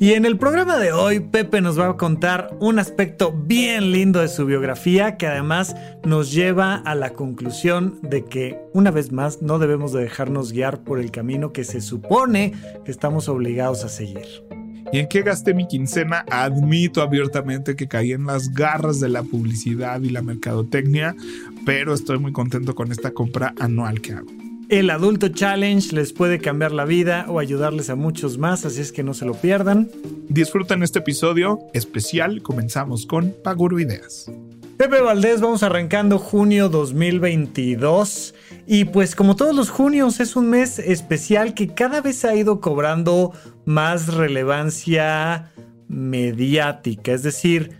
Y en el programa de hoy, Pepe nos va a contar un aspecto bien lindo de su biografía que además nos lleva a la conclusión de que, una vez más, no debemos de dejarnos guiar por el camino que se supone que estamos obligados a seguir. ¿Y en qué gasté mi quincena? Admito abiertamente que caí en las garras de la publicidad y la mercadotecnia, pero estoy muy contento con esta compra anual que hago. El Adulto Challenge les puede cambiar la vida o ayudarles a muchos más, así es que no se lo pierdan. Disfruten este episodio especial. Comenzamos con Paguro Ideas. Pepe Valdés, vamos arrancando junio 2022 y pues como todos los junios es un mes especial que cada vez ha ido cobrando más relevancia mediática, es decir,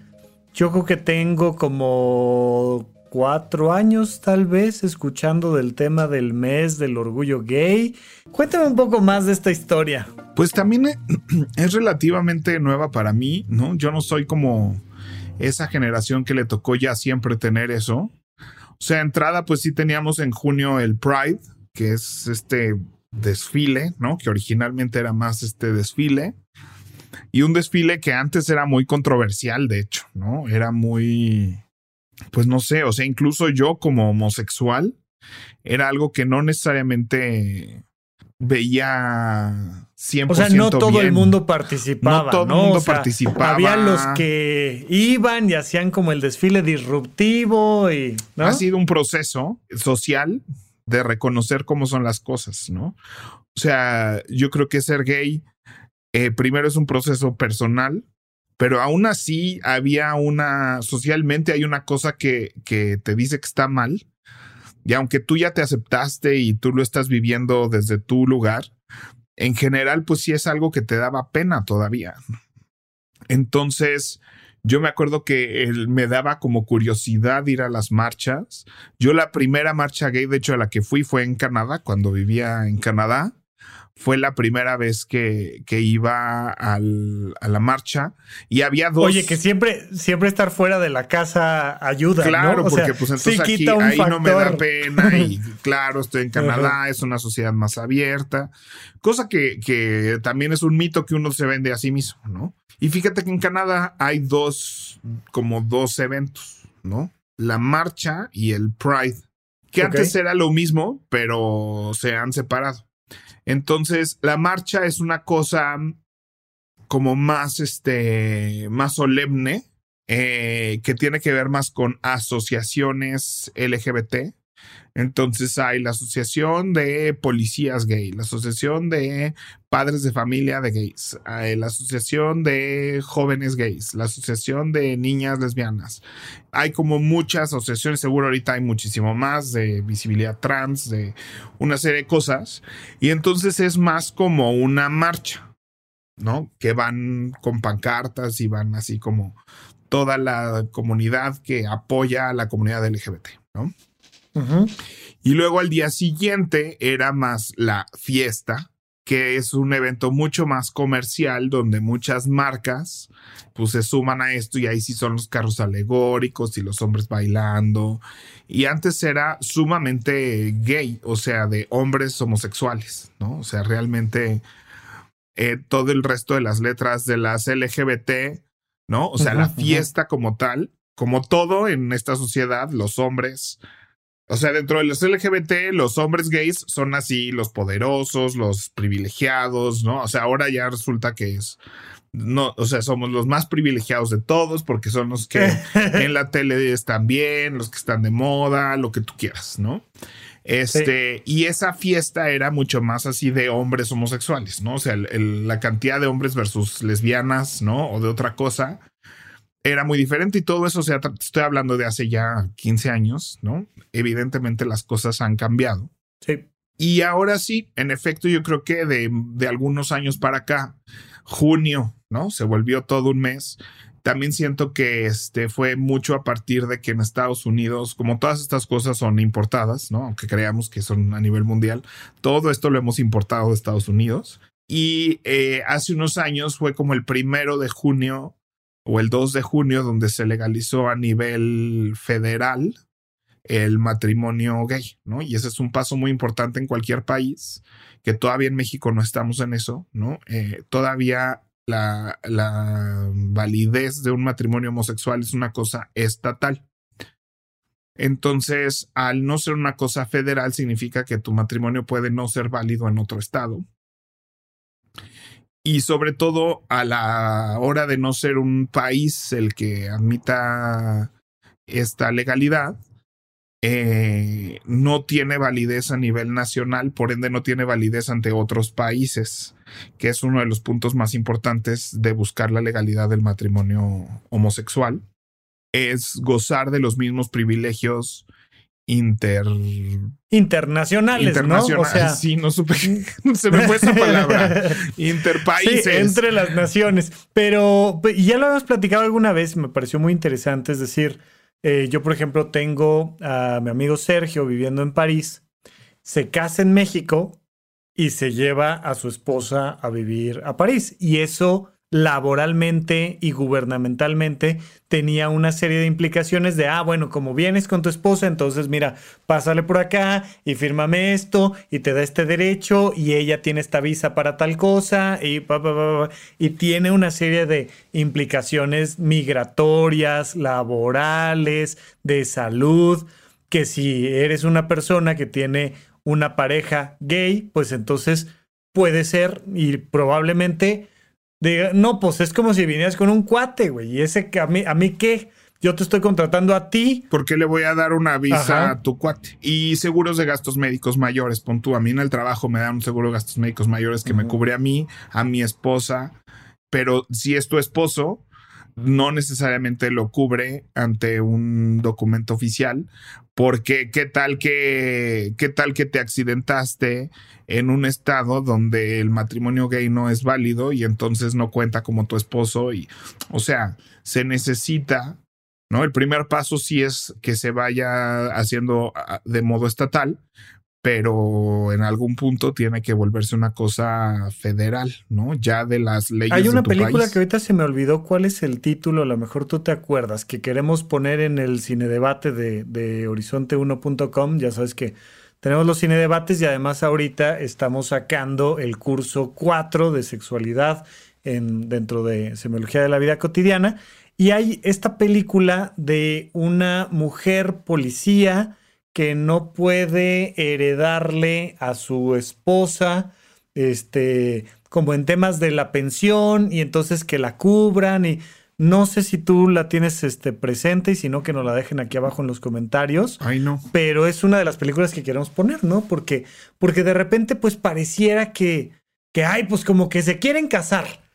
yo creo que tengo como cuatro años tal vez escuchando del tema del mes del orgullo gay. Cuéntame un poco más de esta historia. Pues también es relativamente nueva para mí, ¿no? Yo no soy como esa generación que le tocó ya siempre tener eso. O sea, entrada pues sí teníamos en junio el Pride, que es este desfile, ¿no? Que originalmente era más este desfile. Y un desfile que antes era muy controversial, de hecho, ¿no? Era muy pues no sé, o sea, incluso yo como homosexual era algo que no necesariamente veía 100% O sea, no todo el mundo participaba. No todo el mundo participaba. Había los que iban y hacían como el desfile disruptivo y. Ha sido un proceso social de reconocer cómo son las cosas, ¿no? O sea, yo creo que ser gay eh, primero es un proceso personal pero aún así había una, socialmente hay una cosa que, que te dice que está mal, y aunque tú ya te aceptaste y tú lo estás viviendo desde tu lugar, en general, pues sí es algo que te daba pena todavía. Entonces, yo me acuerdo que me daba como curiosidad ir a las marchas. Yo la primera marcha gay, de hecho, a la que fui fue en Canadá, cuando vivía en Canadá fue la primera vez que, que iba al, a la marcha y había dos. Oye, que siempre, siempre estar fuera de la casa ayuda. Claro, porque pues entonces aquí ahí no me da pena y claro, estoy en Canadá, es una sociedad más abierta, cosa que, que también es un mito que uno se vende a sí mismo, ¿no? Y fíjate que en Canadá hay dos, como dos eventos, ¿no? La marcha y el Pride, que antes era lo mismo, pero se han separado. Entonces, la marcha es una cosa como más, este, más solemne, eh, que tiene que ver más con asociaciones LGBT. Entonces hay la Asociación de Policías Gay, la Asociación de Padres de Familia de Gays, la Asociación de Jóvenes Gays, la Asociación de Niñas Lesbianas. Hay como muchas asociaciones, seguro ahorita hay muchísimo más de visibilidad trans, de una serie de cosas. Y entonces es más como una marcha, ¿no? Que van con pancartas y van así como toda la comunidad que apoya a la comunidad LGBT, ¿no? Y luego al día siguiente era más la fiesta, que es un evento mucho más comercial donde muchas marcas pues se suman a esto y ahí sí son los carros alegóricos y los hombres bailando. Y antes era sumamente gay, o sea, de hombres homosexuales, ¿no? O sea, realmente eh, todo el resto de las letras de las LGBT, ¿no? O sea, la fiesta como tal, como todo en esta sociedad, los hombres o sea, dentro de los LGBT, los hombres gays son así, los poderosos, los privilegiados, ¿no? O sea, ahora ya resulta que es. No, o sea, somos los más privilegiados de todos porque son los que en la tele están bien, los que están de moda, lo que tú quieras, ¿no? Este, y esa fiesta era mucho más así de hombres homosexuales, ¿no? O sea, la cantidad de hombres versus lesbianas, ¿no? O de otra cosa, era muy diferente y todo eso, o sea, estoy hablando de hace ya 15 años, ¿no? Evidentemente las cosas han cambiado. Sí. Y ahora sí, en efecto, yo creo que de, de algunos años para acá, junio, ¿no? Se volvió todo un mes. también siento que este fue mucho a partir de que en Estados Unidos, como todas estas cosas son importadas, ¿no? Aunque creamos que son a nivel mundial, todo esto lo hemos importado de Estados Unidos. Y eh, hace unos años fue como el primero de junio o el 2 de junio donde se legalizó a nivel federal el matrimonio gay, ¿no? Y ese es un paso muy importante en cualquier país, que todavía en México no estamos en eso, ¿no? Eh, todavía la, la validez de un matrimonio homosexual es una cosa estatal. Entonces, al no ser una cosa federal, significa que tu matrimonio puede no ser válido en otro estado. Y sobre todo, a la hora de no ser un país el que admita esta legalidad, eh, no tiene validez a nivel nacional, por ende no tiene validez ante otros países, que es uno de los puntos más importantes de buscar la legalidad del matrimonio homosexual, es gozar de los mismos privilegios inter... internacionales, ¿no? O sea, sí, no supe, se me fue esa palabra. Interpaíses. entre las naciones. Pero ya lo habíamos platicado alguna vez, me pareció muy interesante, es decir, eh, yo, por ejemplo, tengo a mi amigo Sergio viviendo en París, se casa en México y se lleva a su esposa a vivir a París. Y eso laboralmente y gubernamentalmente tenía una serie de implicaciones de, ah, bueno, como vienes con tu esposa, entonces mira, pásale por acá y fírmame esto y te da este derecho y ella tiene esta visa para tal cosa y, y tiene una serie de implicaciones migratorias, laborales, de salud, que si eres una persona que tiene una pareja gay, pues entonces puede ser y probablemente no, pues es como si vinieras con un cuate, güey. Y ese, a mí, a mí qué? Yo te estoy contratando a ti. ¿Por qué le voy a dar una visa a tu cuate? Y seguros de gastos médicos mayores. Pon tú, a mí en el trabajo me dan un seguro de gastos médicos mayores que me cubre a mí, a mi esposa. Pero si es tu esposo, no necesariamente lo cubre ante un documento oficial, porque qué tal que qué tal que te accidentaste en un estado donde el matrimonio gay no es válido y entonces no cuenta como tu esposo y o sea, se necesita ¿no? El primer paso sí es que se vaya haciendo ah, de modo estatal, pero en algún punto tiene que volverse una cosa federal, ¿no? Ya de las leyes. Hay una película que ahorita se me olvidó cuál es el título, a lo mejor tú te acuerdas, que queremos poner en el cine debate de, de horizonte1.com, ya sabes que tenemos los cine debates y además ahorita estamos sacando el curso 4 de sexualidad en, dentro de semiología de la vida cotidiana. Y hay esta película de una mujer policía que no puede heredarle a su esposa, este, como en temas de la pensión y entonces que la cubran y no sé si tú la tienes este, presente y si no que nos la dejen aquí abajo en los comentarios. Ay, no. Pero es una de las películas que queremos poner, ¿no? Porque, porque de repente pues pareciera que, que, ay, pues como que se quieren casar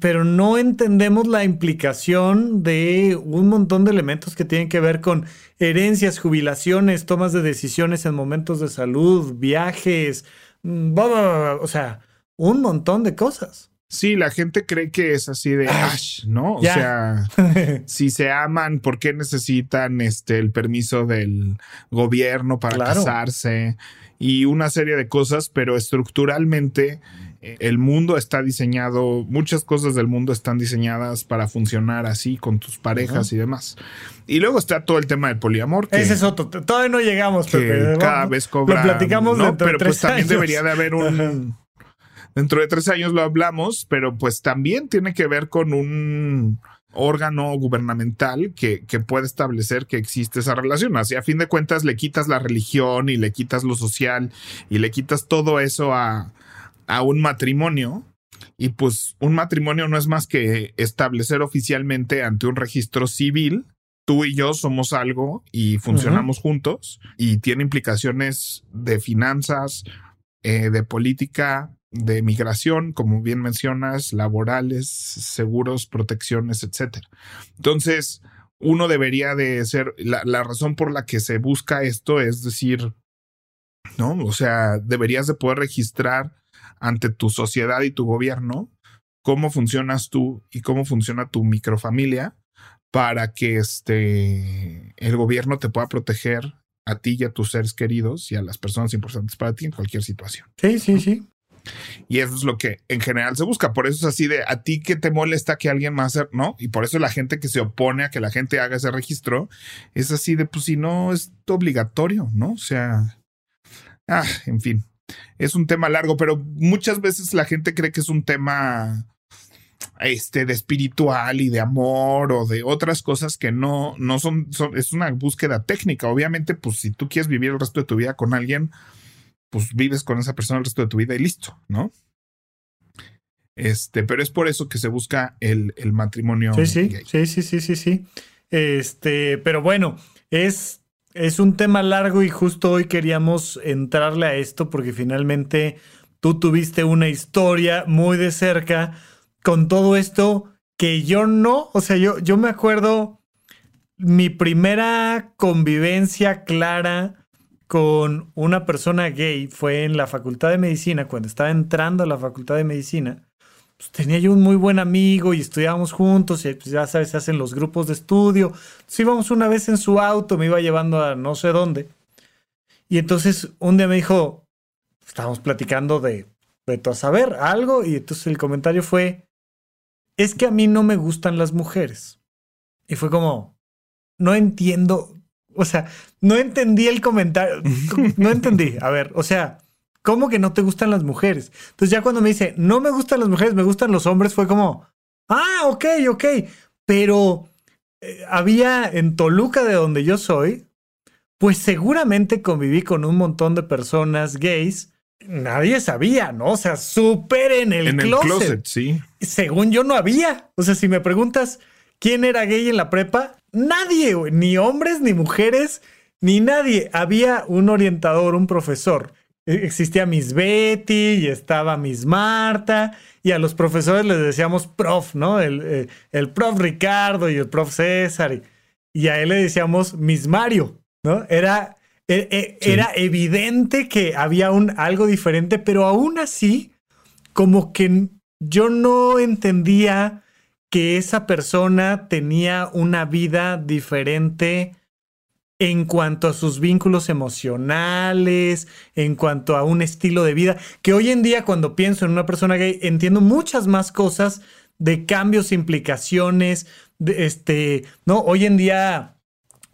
pero no entendemos la implicación de un montón de elementos que tienen que ver con herencias, jubilaciones, tomas de decisiones en momentos de salud, viajes, mm, o sea, un montón de cosas. Sí, la gente cree que es así de ash, ¿no? O sea, si se aman, ¿por qué necesitan este el permiso del gobierno para casarse? Y una serie de cosas, pero estructuralmente el mundo está diseñado, muchas cosas del mundo están diseñadas para funcionar así con tus parejas y demás. Y luego está todo el tema del poliamor. Ese es otro. Todavía no llegamos, que Cada vez cobra. Lo platicamos ¿no? Pero pues también debería de haber un. Dentro de tres años lo hablamos, pero pues también tiene que ver con un órgano gubernamental que, que, puede establecer que existe esa relación. Así a fin de cuentas le quitas la religión y le quitas lo social y le quitas todo eso a, a un matrimonio. Y pues un matrimonio no es más que establecer oficialmente ante un registro civil. Tú y yo somos algo y funcionamos juntos y tiene implicaciones de finanzas, eh, de política, de migración, como bien mencionas, laborales, seguros, protecciones, etcétera. Entonces, uno debería de ser, la, la, razón por la que se busca esto es decir, ¿no? O sea, deberías de poder registrar ante tu sociedad y tu gobierno cómo funcionas tú y cómo funciona tu microfamilia para que este, el gobierno te pueda proteger a ti y a tus seres queridos y a las personas importantes para ti en cualquier situación. Sí, sí, sí. Y eso es lo que en general se busca. Por eso es así de a ti que te molesta que alguien más, ¿no? Y por eso la gente que se opone a que la gente haga ese registro es así de, pues si no es obligatorio, ¿no? O sea, ah, en fin, es un tema largo, pero muchas veces la gente cree que es un tema este de espiritual y de amor o de otras cosas que no no son, son es una búsqueda técnica obviamente pues si tú quieres vivir el resto de tu vida con alguien pues vives con esa persona el resto de tu vida y listo, ¿no? Este, pero es por eso que se busca el, el matrimonio. Sí, sí, sí, sí, sí, sí, sí. Este, pero bueno, es, es un tema largo y justo hoy queríamos entrarle a esto porque finalmente tú tuviste una historia muy de cerca con todo esto que yo no, o sea, yo, yo me acuerdo mi primera convivencia clara con una persona gay fue en la facultad de medicina, cuando estaba entrando a la facultad de medicina. Pues tenía yo un muy buen amigo y estudiábamos juntos y pues ya sabes, se hacen los grupos de estudio. Entonces íbamos una vez en su auto, me iba llevando a no sé dónde. Y entonces un día me dijo, estábamos platicando de, de a saber algo y entonces el comentario fue, es que a mí no me gustan las mujeres. Y fue como, no entiendo, o sea, no entendí el comentario. No entendí. A ver, o sea, ¿cómo que no te gustan las mujeres? Entonces ya cuando me dice, no me gustan las mujeres, me gustan los hombres, fue como, ah, ok, ok. Pero eh, había en Toluca, de donde yo soy, pues seguramente conviví con un montón de personas gays. Nadie sabía, ¿no? O sea, súper en el en closet. El closet, sí. Según yo no había. O sea, si me preguntas quién era gay en la prepa, Nadie, ni hombres, ni mujeres, ni nadie. Había un orientador, un profesor. E, existía Miss Betty y estaba Miss Marta y a los profesores les decíamos prof, ¿no? El, eh, el, prof Ricardo y el prof César y, a él le decíamos Miss Mario, ¿no? Era, e, e, era evidente que había un, algo diferente, pero aún así, como que yo no entendía que esa persona tenía una vida diferente en cuanto a sus vínculos emocionales, en cuanto a un estilo de vida, que hoy en día cuando pienso en una persona gay entiendo muchas más cosas de cambios, implicaciones, este, ¿no? Hoy en día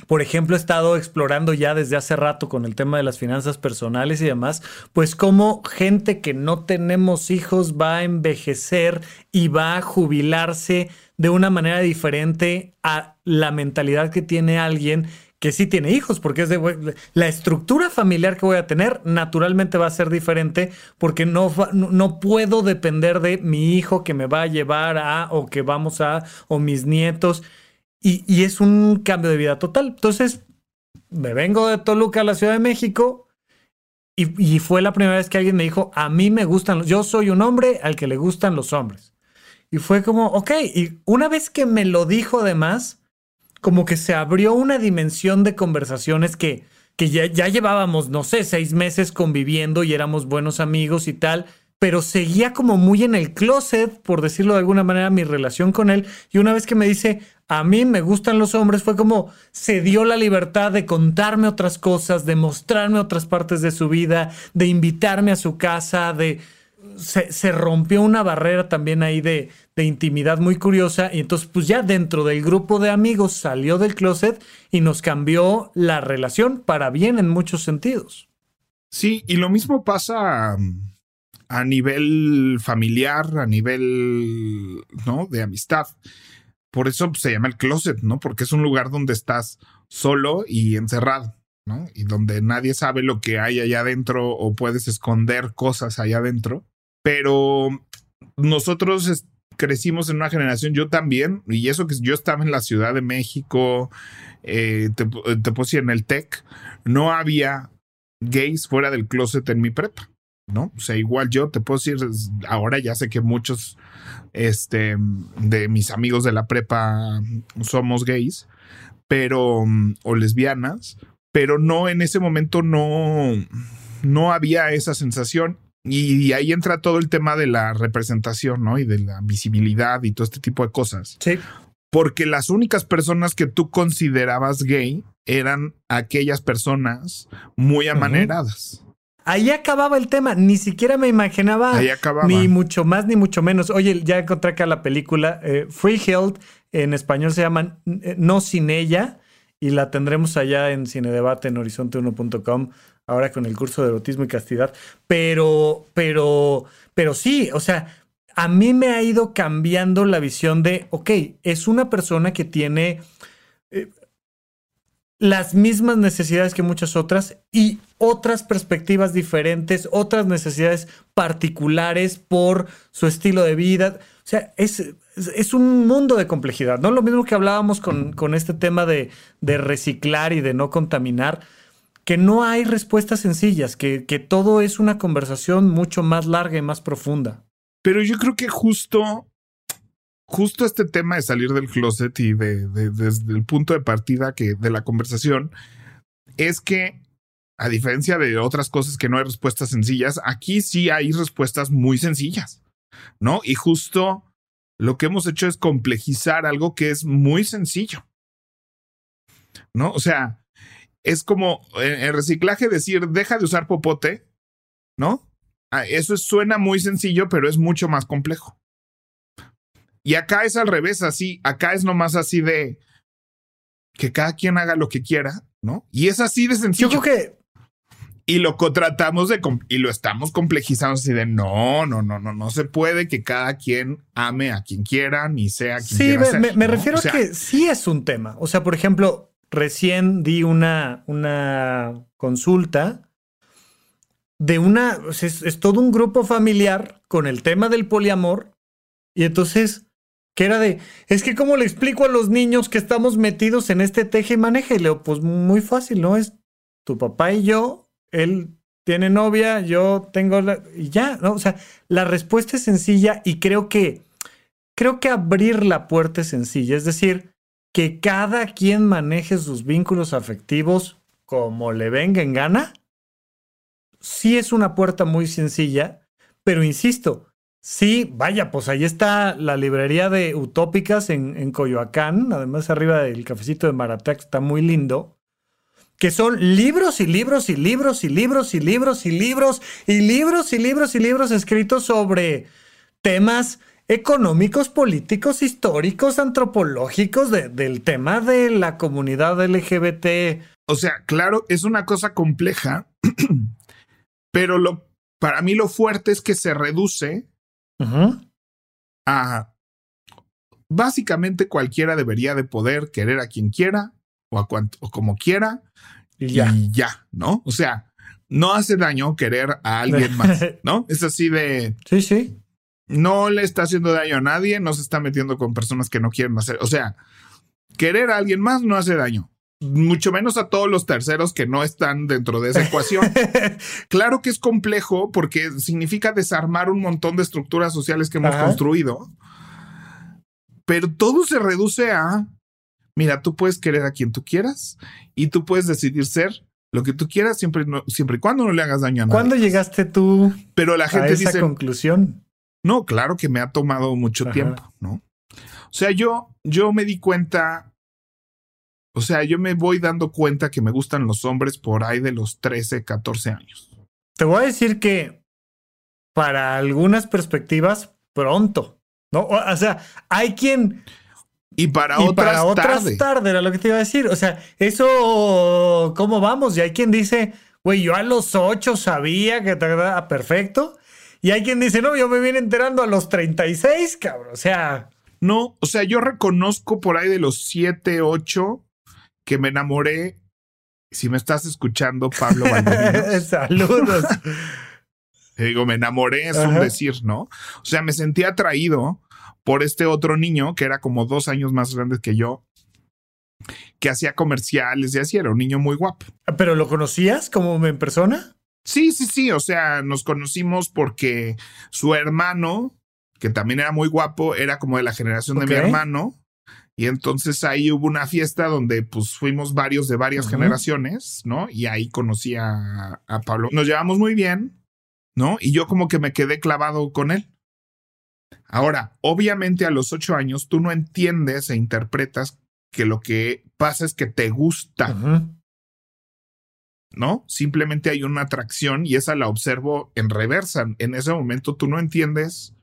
por ejemplo, he estado explorando ya desde hace rato con el tema de las finanzas personales y demás, pues cómo gente que no tenemos hijos va a envejecer y va a jubilarse de una manera diferente a la mentalidad que tiene alguien que sí tiene hijos, porque es de la estructura familiar que voy a tener naturalmente va a ser diferente porque no, no puedo depender de mi hijo que me va a llevar a o que vamos a o mis nietos. Y, es un cambio de vida total. Entonces, me vengo de Toluca a la Ciudad de México y, fue la primera vez que alguien me dijo, a mí me gustan, yo soy un hombre al que le gustan los hombres. Y fue como, ok, y una vez que me lo dijo además, como que se abrió una dimensión de conversaciones que, que ya, ya llevábamos, no sé, seis meses conviviendo y éramos buenos amigos y tal pero seguía como muy en el closet, por decirlo de alguna manera, mi relación con él. Y una vez que me dice, a mí me gustan los hombres, fue como se dio la libertad de contarme otras cosas, de mostrarme otras partes de su vida, de invitarme a su casa, de... Se, rompió una barrera también ahí de, intimidad muy curiosa y entonces pues ya dentro del grupo de amigos salió del closet y nos cambió la relación para bien en muchos sentidos. Sí, y lo mismo pasa a nivel familiar, a nivel, ¿no? De amistad. Por eso se llama el closet, ¿no? Porque es un lugar donde estás solo y encerrado, Y donde nadie sabe lo que hay allá adentro o puedes esconder cosas allá adentro. Pero nosotros crecimos en una generación, yo también, y eso que yo estaba en la Ciudad de México, eh, te, te puse en el TEC, no había gays fuera del closet en mi prepa. ¿no? O sea, igual yo te puedo decir, ahora ya sé que muchos este, de mis amigos de la prepa somos gays, pero, o lesbianas, pero no, en ese momento no, no había esa sensación. Y, ahí entra todo el tema de la representación, ¿no? Y de la visibilidad y todo este tipo de cosas. Sí. Porque las únicas personas que tú considerabas gay eran aquellas personas muy amaneradas. Ahí acababa el tema, ni siquiera me imaginaba. Ahí acababa. Ni mucho más, ni mucho menos. Oye, ya encontré acá la película eh, Free Health, en español se llama eh, No Sin Ella, y la tendremos allá en Cine Debate en horizonte1.com ahora con el curso de erotismo y castidad. Pero, pero, pero sí, o sea, a mí me ha ido cambiando la visión de, ok, es una persona que tiene eh, las mismas necesidades que muchas otras y otras perspectivas diferentes, otras necesidades particulares por su estilo de vida. O sea, es, es un mundo de complejidad, ¿no? Lo mismo que hablábamos con, con este tema de, de reciclar y de no contaminar que no hay respuestas sencillas, que, que, todo es una conversación mucho más larga y más profunda. Pero yo creo que justo, justo este tema de salir del closet y de, desde el punto de partida que de la conversación es que a diferencia de otras cosas que no hay respuestas sencillas, aquí sí hay respuestas muy sencillas, ¿no? Y justo lo que hemos hecho es complejizar algo que es muy sencillo, ¿no? O sea, es como en, reciclaje decir, deja de usar popote, ¿no? Ah, eso suena muy sencillo, pero es mucho más complejo. Y acá es al revés, así, acá es nomás así de que cada quien haga lo que quiera, ¿no? Y es así de sencillo. Yo creo que y lo tratamos de y lo estamos complejizando así de no, no, no, no, no se puede que cada quien ame a quien quiera ni sea quien sí, me, me, refiero a que sí es un tema. O sea, por ejemplo, recién di una, una consulta de una, es, todo un grupo familiar con el tema del poliamor y entonces, ¿qué era de, es que cómo le explico a los niños que estamos metidos en este teje y maneje, leo, pues muy fácil, ¿no? Es tu papá y yo, él tiene novia, yo tengo la, y ya, ¿no? O sea, la respuesta es sencilla y creo que, creo que abrir la puerta es sencilla, es decir, que cada quien maneje sus vínculos afectivos como le venga en gana, sí es una puerta muy sencilla, pero insisto, sí, vaya, pues ahí está la librería de Utópicas en, en Coyoacán, además arriba del cafecito de Maratac, está muy lindo, que son libros y libros y libros y libros y libros y libros y libros y libros y libros escritos sobre temas económicos, políticos, históricos, antropológicos del tema de la comunidad LGBT. O sea, claro, es una cosa compleja, pero lo, para mí lo fuerte es que se reduce a básicamente cualquiera debería de poder querer a quien quiera o, a o como quiera y ya. y ya, ¿no? O sea, no hace daño querer a alguien más, ¿no? Es así de... Sí, sí no le está haciendo daño a nadie, no se está metiendo con personas que no quieren hacer. O sea, querer a alguien más no hace daño. Mucho menos a todos los terceros que no están dentro de esa ecuación. claro que es complejo porque significa desarmar un montón de estructuras sociales que hemos construido. Pero todo se reduce a, mira, tú puedes querer a quien tú quieras y tú puedes decidir ser lo que tú quieras siempre, siempre y cuando no le hagas daño a nadie. ¿Cuándo llegaste tú Pero la gente a esa conclusión? No, claro que me ha tomado mucho tiempo, ¿no? O sea, yo, yo me di cuenta, o sea, yo me voy dando cuenta que me gustan los hombres por ahí de los 13, 14 años. Te voy a decir que para algunas perspectivas, pronto, ¿no? O sea, hay quien... Y para otras, para otras tarde. tarde, era lo que te iba a decir. O sea, eso, ¿cómo vamos? Y hay quien dice, güey, yo a los ocho sabía que te ah, perfecto. Y hay quien dice, no, yo me vine enterando a los 36, cabrón. O sea. No, o sea, yo reconozco por ahí de los 7, 8 que me enamoré. Si me estás escuchando, Pablo Saludos. digo, me enamoré, es un decir, ¿no? O sea, me sentí atraído por este otro niño que era como dos años más grande que yo, que hacía comerciales y así, era un niño muy guapo. ¿Pero lo conocías como en persona? Sí, sí, sí, o sea, nos conocimos porque su hermano, que también era muy guapo, era como de la generación de mi hermano. Y entonces ahí hubo una fiesta donde pues fuimos varios de varias generaciones, ¿no? Y ahí conocí a, a, Pablo. Nos llevamos muy bien, ¿no? Y yo como que me quedé clavado con él. Ahora, obviamente a los ocho años tú no entiendes e interpretas que lo que pasa es que te gusta. ¿No? Simplemente hay una atracción y esa la observo en reversa. En ese momento tú no entiendes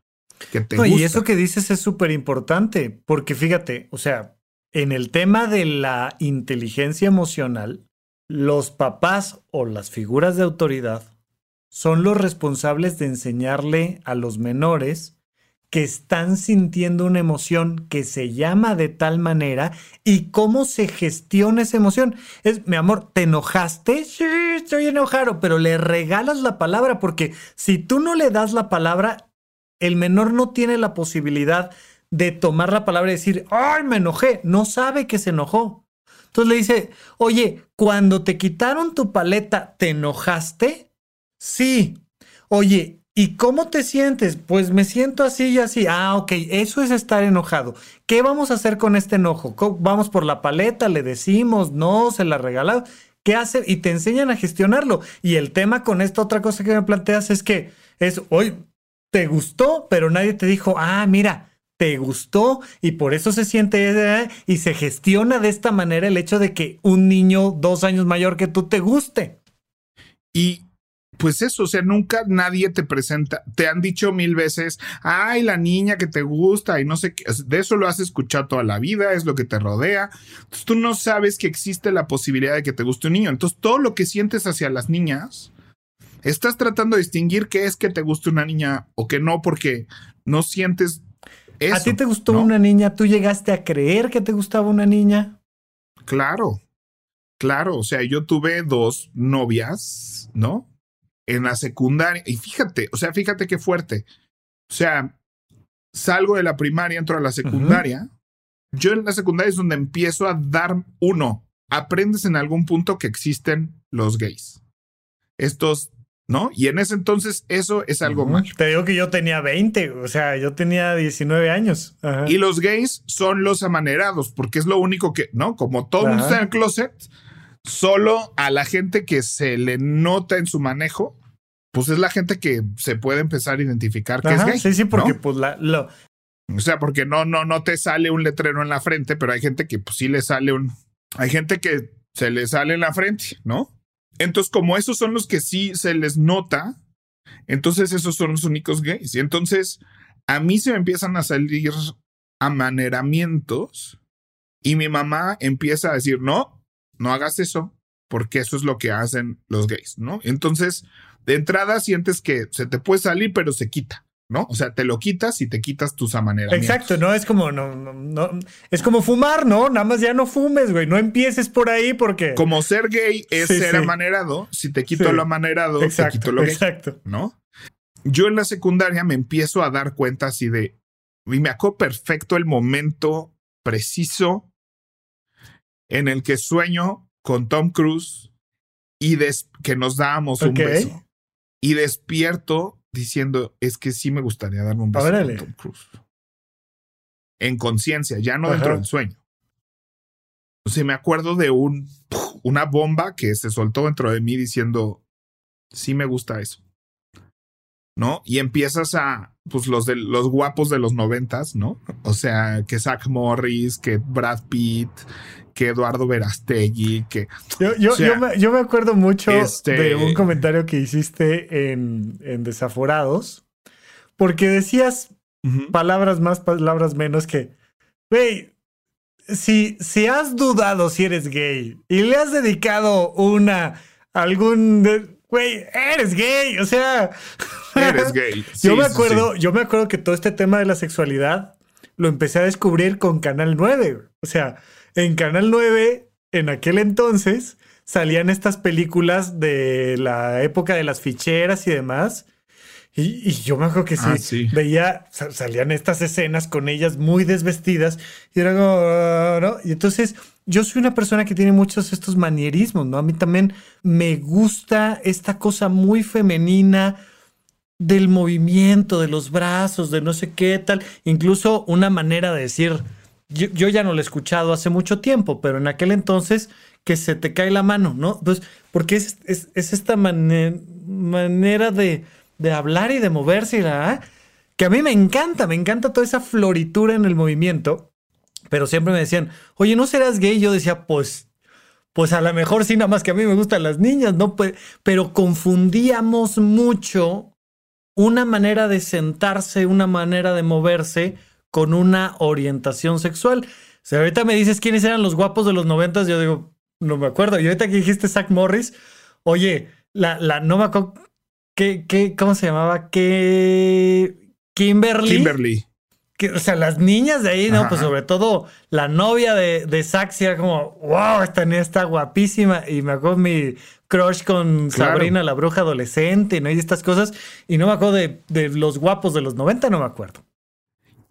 que te gusta. Y eso que dices es súper importante, porque fíjate, o sea, en el tema de la inteligencia emocional, los papás o las figuras de autoridad son los responsables de enseñarle a los menores que están sintiendo una emoción que se llama de tal manera y cómo se gestiona esa emoción. Es, mi amor, ¿te enojaste? Sí, estoy enojado, pero le regalas la palabra porque si tú no le das la palabra, el menor no tiene la posibilidad de tomar la palabra y decir, ay, me enojé. No sabe que se enojó. Entonces le dice, oye, cuando te quitaron tu paleta, ¿te enojaste? Sí. Oye, ¿y cómo te sientes? Pues me siento así y así. Ah, ok, eso es estar enojado. ¿Qué vamos a hacer con este enojo? Vamos por la paleta, le decimos, no, se la regalado. ¿Qué hace? Y te enseñan a gestionarlo. Y el tema con esta otra cosa que me planteas es que es, hoy te gustó, pero nadie te dijo, ah, mira, te gustó y por eso se siente eh, y se gestiona de esta manera el hecho de que un niño dos años mayor que tú te guste. Y pues eso, o sea, nunca nadie te presenta, te han dicho mil veces, ay, la niña que te gusta y no sé qué, de eso lo has escuchado toda la vida, es lo que te rodea. Entonces tú no sabes que existe la posibilidad de que te guste un niño. Entonces todo lo que sientes hacia las niñas, estás tratando de distinguir qué es que te guste una niña o que no, porque no sientes eso. ¿A ti te gustó una niña? ¿Tú llegaste a creer que te gustaba una niña? Claro, claro, o sea, yo tuve dos novias, ¿no? En la secundaria. Y fíjate, o sea, fíjate qué fuerte. O sea, salgo de la primaria, entro a la secundaria. Yo en la secundaria es donde empiezo a dar uno. Aprendes en algún punto que existen los gays. Estos, ¿no? Y en ese entonces eso es algo mal. Te digo que yo tenía 20, o sea, yo tenía 19 años. Y los gays son los amanerados, porque es lo único que, ¿no? Como todo mundo está en el closet, solo a la gente que se le nota en su manejo, pues es la gente que se puede empezar a identificar que es gay. Sí, sí, porque pues la, lo... O sea, porque no, no, no te sale un letrero en la frente, pero hay gente que pues sí le sale un... Hay gente que se le sale en la frente, ¿no? Entonces, como esos son los que sí se les nota, entonces esos son los únicos gays. Y entonces a mí se me empiezan a salir amaneramientos y mi mamá empieza a decir, no, no hagas eso, porque eso es lo que hacen los gays, ¿no? Entonces, de entrada sientes que se te puede salir, pero se quita. ¿no? O sea, te lo quitas y te quitas tus amaneramientos. Exacto, no es como no, no, es como fumar, ¿no? Nada más ya no fumes, güey, no empieces por ahí porque como ser gay es ser amanerado, si te quito lo amanerado, te quito lo gay, exacto. ¿no? Yo en la secundaria me empiezo a dar cuenta así de y me acuerdo perfecto el momento preciso en el que sueño con Tom Cruise y que nos dábamos un beso. Y despierto diciendo, es que sí me gustaría darme un beso con Tom Cruise. En conciencia, ya no dentro del sueño. O sea, me acuerdo de un, una bomba que se soltó dentro de mí diciendo, sí me gusta eso. ¿No? Y empiezas a, pues los de los guapos de los noventas, ¿no? O sea, que Zach Morris, que Brad Pitt, que Eduardo Verastegui, que... Yo, yo, yo, me, acuerdo mucho este de un comentario que hiciste en, en Desaforados, porque decías palabras más, palabras menos que, güey, si, si has dudado si eres gay y le has dedicado una, algún... Güey, eres gay, o sea... Eres gay. yo me acuerdo, yo me acuerdo que todo este tema de la sexualidad lo empecé a descubrir con Canal 9. O sea, en Canal 9, en aquel entonces, salían estas películas de la época de las ficheras y demás. Y, yo me acuerdo que sí, ah, veía, salían estas escenas con ellas muy desvestidas y era como, ah, ¿no? Y entonces yo soy una persona que tiene muchos estos manierismos, ¿no? A mí también me gusta esta cosa muy femenina del movimiento, de los brazos, de no sé qué tal, incluso una manera de decir, yo, ya no lo he escuchado hace mucho tiempo, pero en aquel entonces que se te cae la mano, ¿no? Entonces, porque es, esta manera de, de hablar y de moverse y la que a mí me encanta, me encanta toda esa floritura en el movimiento, pero siempre me decían, oye, ¿no serás gay? Yo decía, pues, pues a lo mejor sí, nada más que a mí me gustan las niñas, ¿no? Pero confundíamos mucho una manera de sentarse, una manera de moverse con una orientación sexual. Si ahorita me dices quiénes eran los guapos de los noventas, yo digo, no me acuerdo. Y ahorita que dijiste Zach Morris, oye, la, la no me acuerdo, ¿qué, qué, ¿cómo se llamaba? ¿Qué Kimberly. Kimberly. Que, o sea, las niñas de ahí, ¿no? Pues sobre todo la novia de, de era como, wow, esta niña está guapísima. Y me acuerdo mi crush con Sabrina, la bruja adolescente, ¿no? Y estas cosas. Y no me acuerdo de, de los guapos de los 90, no me acuerdo.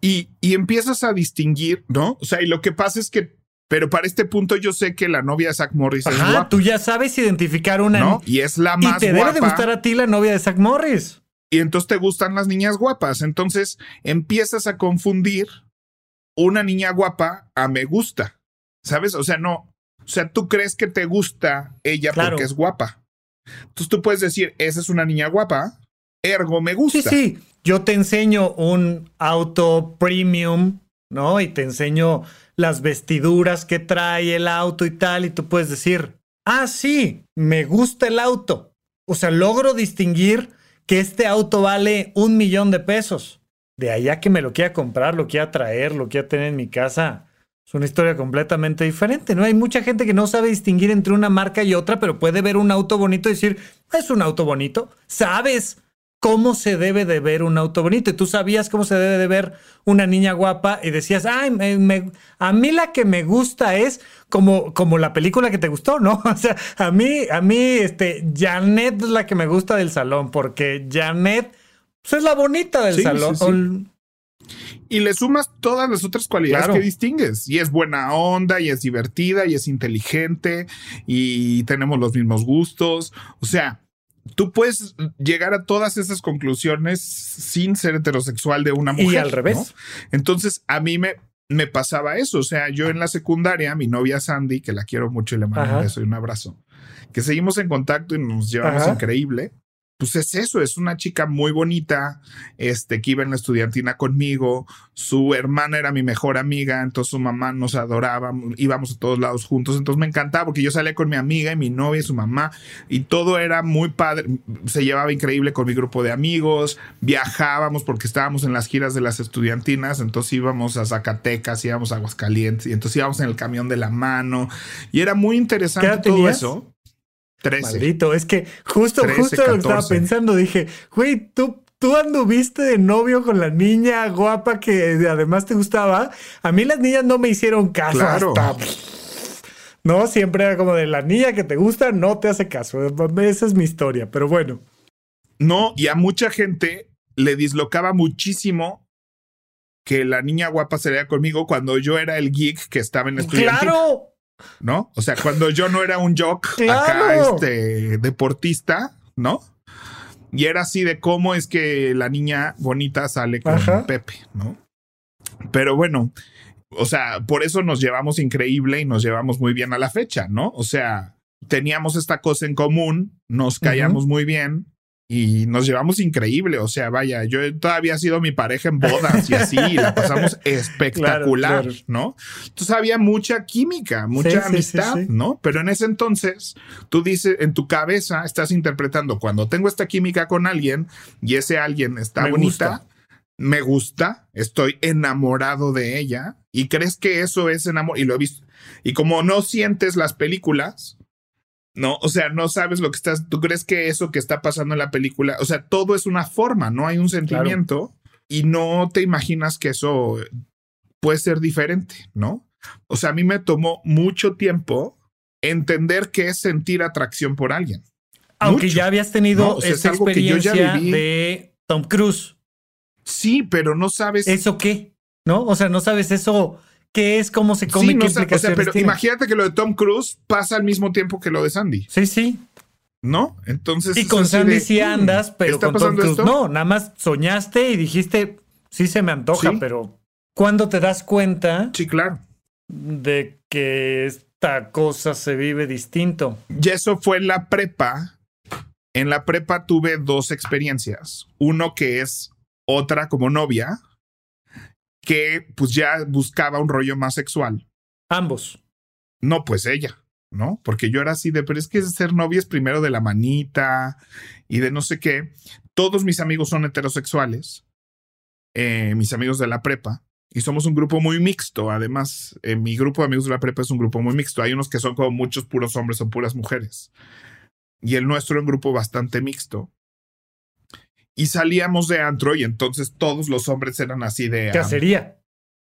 Y, y, empiezas a distinguir, ¿no? O sea, y lo que pasa es que, pero para este punto yo sé que la novia de Zach Morris es guapa. tú ya sabes identificar una. ¿No? Y es la más Y te debe de gustar a ti la novia de Zach Morris y entonces te gustan las niñas guapas. Entonces empiezas a confundir una niña guapa a me gusta. ¿Sabes? O sea, no. O sea, tú crees que te gusta ella porque es guapa. Entonces tú puedes decir, esa es una niña guapa, ergo me gusta. Sí, sí. Yo te enseño un auto premium, ¿no? Y te enseño las vestiduras que trae el auto y tal, y tú puedes decir, ah, sí, me gusta el auto. O sea, logro distinguir que este auto vale un millón de pesos. De allá que me lo quiera comprar, lo quiera traer, lo quiera tener en mi casa, es una historia completamente diferente, ¿no? Hay mucha gente que no sabe distinguir entre una marca y otra, pero puede ver un auto bonito y decir, es un auto bonito. Sabes cómo se debe de ver un auto bonito. Y tú sabías cómo se debe de ver una niña guapa y decías, ay, a mí la que me gusta es como, como la película que te gustó, ¿no? O sea, a mí, a mí, este, Janet es la que me gusta del salón, porque Janet pues, es la bonita del salón. Y le sumas todas las otras cualidades que distingues. Y es buena onda, y es divertida, y es inteligente, y tenemos los mismos gustos. O sea, tú puedes llegar a todas esas conclusiones sin ser heterosexual de una mujer. Y al revés. Entonces, a mí me, me pasaba eso. O sea, yo en la secundaria, mi novia Sandy, que la quiero mucho y le mando un beso y un abrazo, que seguimos en contacto y nos llevamos increíble pues es eso, es una chica muy bonita, este, que iba en la estudiantina conmigo, su hermana era mi mejor amiga, entonces su mamá nos adoraba, íbamos a todos lados juntos, entonces me encantaba porque yo salía con mi amiga y mi novia y su mamá y todo era muy padre, se llevaba increíble con mi grupo de amigos, viajábamos porque estábamos en las giras de las estudiantinas, entonces íbamos a Zacatecas, íbamos a Aguascalientes y entonces íbamos en el camión de la mano y era muy interesante todo eso. 13. Maldito, es que justo, justo lo estaba pensando, dije, güey, tú, tú anduviste de novio con la niña guapa que además te gustaba. A mí las niñas no me hicieron caso claro. No, siempre era como de la niña que te gusta, no te hace caso. Esa es mi historia, pero bueno. No, y a mucha gente le dislocaba muchísimo que la niña guapa sería conmigo cuando yo era el geek que estaba en estudiantina. ¡Claro! ¿No? O sea, cuando yo no era un jock acá, este, deportista, ¿no? Y era así de cómo es que la niña bonita sale con Pepe, ¿no? Pero bueno, o sea, por eso nos llevamos increíble y nos llevamos muy bien a la fecha, ¿no? O sea, teníamos esta cosa en común, nos callamos muy bien, y nos llevamos increíble. O sea, vaya, yo todavía he sido mi pareja en bodas y así, y la pasamos espectacular, ¿no? Entonces había mucha química, mucha amistad, ¿no? Pero en ese entonces, tú dices, en tu cabeza estás interpretando, cuando tengo esta química con alguien y ese alguien está bonita, me gusta, estoy enamorado de ella y crees que eso es enamor, y lo he visto. Y como no sientes las películas, ¿no? O sea, no sabes lo que estás, tú crees que eso que está pasando en la película, o sea, todo es una forma, no hay un sentimiento y no te imaginas que eso puede ser diferente, ¿no? O sea, a mí me tomó mucho tiempo entender qué es sentir atracción por alguien. Aunque ya habías tenido esa experiencia de Tom Cruise. Sí, pero no sabes. ¿Eso qué? ¿No? O sea, no sabes eso qué es, cómo se come, qué o sea, pero imagínate que lo de Tom Cruise pasa al mismo tiempo que lo de Sandy. Sí, sí. ¿No? Entonces. Y con Sandy sí mm, andas, pero con Tom Cruise no. Nada más soñaste y dijiste, sí se me antoja, pero ¿cuándo te das cuenta? Sí, claro. De que esta cosa se vive distinto. Y eso fue la prepa en la prepa tuve dos experiencias. Uno que es otra como novia, que pues ya buscaba un rollo más sexual. Ambos. No, pues ella, ¿no? Porque yo era así de, pero es que ser novia es primero de la manita y de no sé qué. Todos mis amigos son heterosexuales, eh, mis amigos de la prepa, y somos un grupo muy mixto. Además, eh, mi grupo de amigos de la prepa es un grupo muy mixto. Hay unos que son como muchos puros hombres o puras mujeres. Y el nuestro es un grupo bastante mixto. Y salíamos de antro y entonces todos los hombres eran así de... Cacería.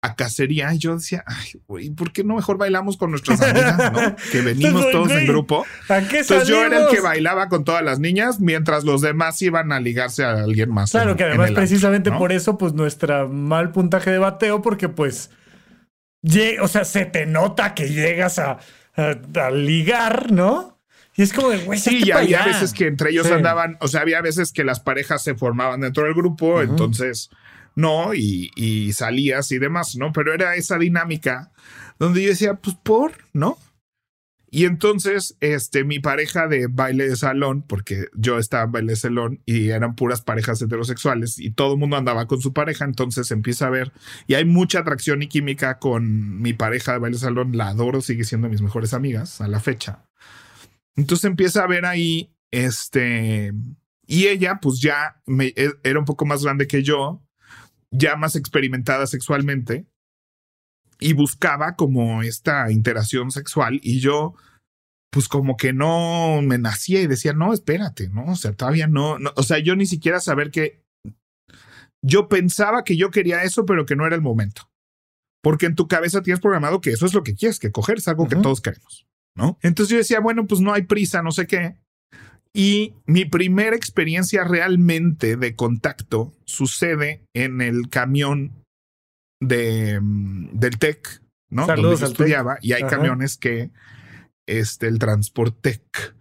A, cacería. Y yo decía, ay, güey, ¿por qué no mejor bailamos con nuestras amigas, no? Que venimos todos en grupo. ¿A qué entonces yo era el que bailaba con todas las niñas mientras los demás iban a ligarse a alguien más. Claro, que además precisamente por eso, pues nuestra mal puntaje de bateo, porque pues... O sea, se te nota que llegas a, a ligar, ¿no? Y es como de, güey, Sí, y había veces que entre ellos andaban, o sea, había veces que las parejas se formaban dentro del grupo, entonces, no, y, y salías y demás, ¿no? Pero era esa dinámica donde yo decía, pues por, ¿no? Y entonces, este, mi pareja de baile de salón, porque yo estaba en baile de salón y eran puras parejas heterosexuales y todo el mundo andaba con su pareja, entonces empieza a ver, y hay mucha atracción y química con mi pareja de baile de salón, la adoro, sigue siendo mis mejores amigas a la fecha. Entonces empieza a ver ahí, este, y ella pues ya me, e, era un poco más grande que yo, ya más experimentada sexualmente, y buscaba como esta interacción sexual y yo pues como que no me nacía y decía, no, espérate, ¿no? O sea, todavía no, no, o sea, yo ni siquiera saber que yo pensaba que yo quería eso, pero que no era el momento. Porque en tu cabeza tienes programado que eso es lo que quieres, que coger es algo que todos queremos. ¿No? Entonces yo decía, bueno, pues no hay prisa, no sé qué. Y mi primera experiencia realmente de contacto sucede en el camión de, mm, del TEC, ¿no? Donde yo estudiaba y hay camiones que, este, el Transportec,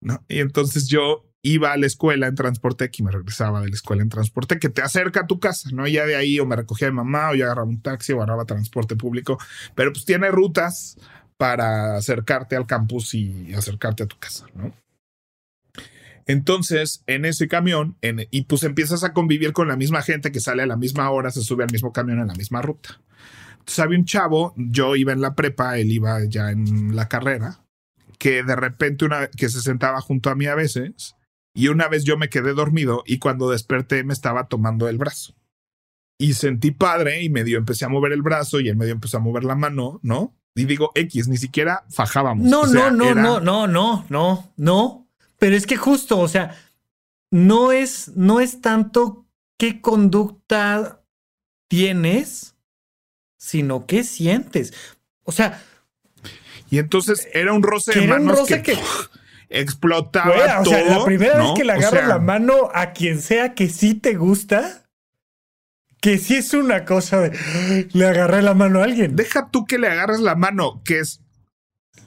¿no? Y entonces yo iba a la escuela en Transportec y me regresaba de la escuela en Transportec, que te acerca a tu casa, ¿no? Ya de ahí o me recogía mi mamá o yo agarraba un taxi o agarraba transporte público, pero pues tiene rutas para acercarte al campus y acercarte a tu casa, ¿no? Entonces, en ese camión, y pues empiezas a convivir con la misma gente que sale a la misma hora, se sube al mismo camión en la misma ruta. Entonces un chavo, yo iba en la prepa, él iba ya en la carrera, que de repente una que se sentaba junto a mí a veces, y una vez yo me quedé dormido y cuando desperté me estaba tomando el brazo. Y sentí padre y medio empecé a mover el brazo y el medio empezó a mover la mano, ¿no? Y digo X, ni siquiera fajábamos. No, no, no, no, no, no, no, no. Pero es que justo, o sea, no es, no es tanto qué conducta tienes, sino qué sientes. O sea. Y entonces era un roce de manos que, explotaba. O sea, la primera vez que le agarras la mano a quien sea que sí te gusta, que sí es una cosa de le agarré la mano a alguien. Deja tú que le agarres la mano, que es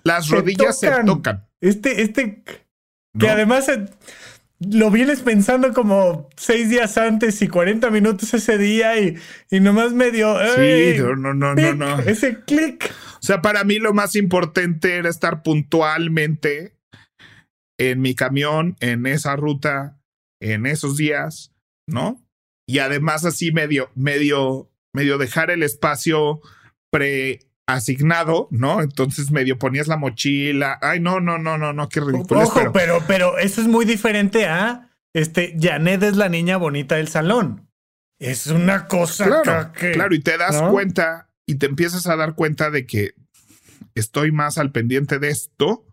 las rodillas se tocan. Este, este, que además eh, lo vienes pensando como seis días antes y 40 minutos ese día y, y nomás medio. Sí, no, no, no, no, no. Ese clic. O sea, para mí lo más importante era estar puntualmente en mi camión, en esa ruta, en esos días, ¿no? Y además así medio, medio, medio dejar el espacio preasignado, ¿no? Entonces medio ponías la mochila. Ay, no, no, no, no, no, qué ridículo. Ojo, pero... pero, eso es muy diferente a este, Janet es la niña bonita del salón. Es una cosa claro, claro, y te das cuenta y te empiezas a dar cuenta de que estoy más al pendiente de esto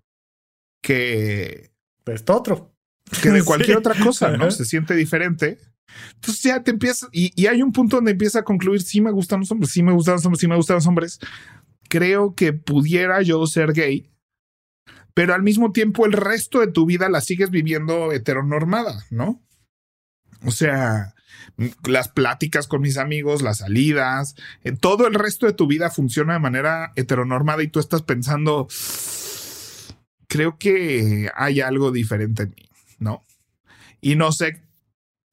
que de esto otro. Que de cualquier otra cosa, ¿no? Se siente diferente. Entonces ya te empiezas, y, hay un punto donde empieza a concluir, sí me gustan los hombres, sí me gustan los hombres, sí me gustan los hombres. Creo que pudiera yo ser gay, pero al mismo tiempo el resto de tu vida la sigues viviendo heteronormada, ¿no? O sea, las pláticas con mis amigos, las salidas, eh, todo el resto de tu vida funciona de manera heteronormada y tú estás pensando, creo que hay algo diferente en mí, ¿no? Y no sé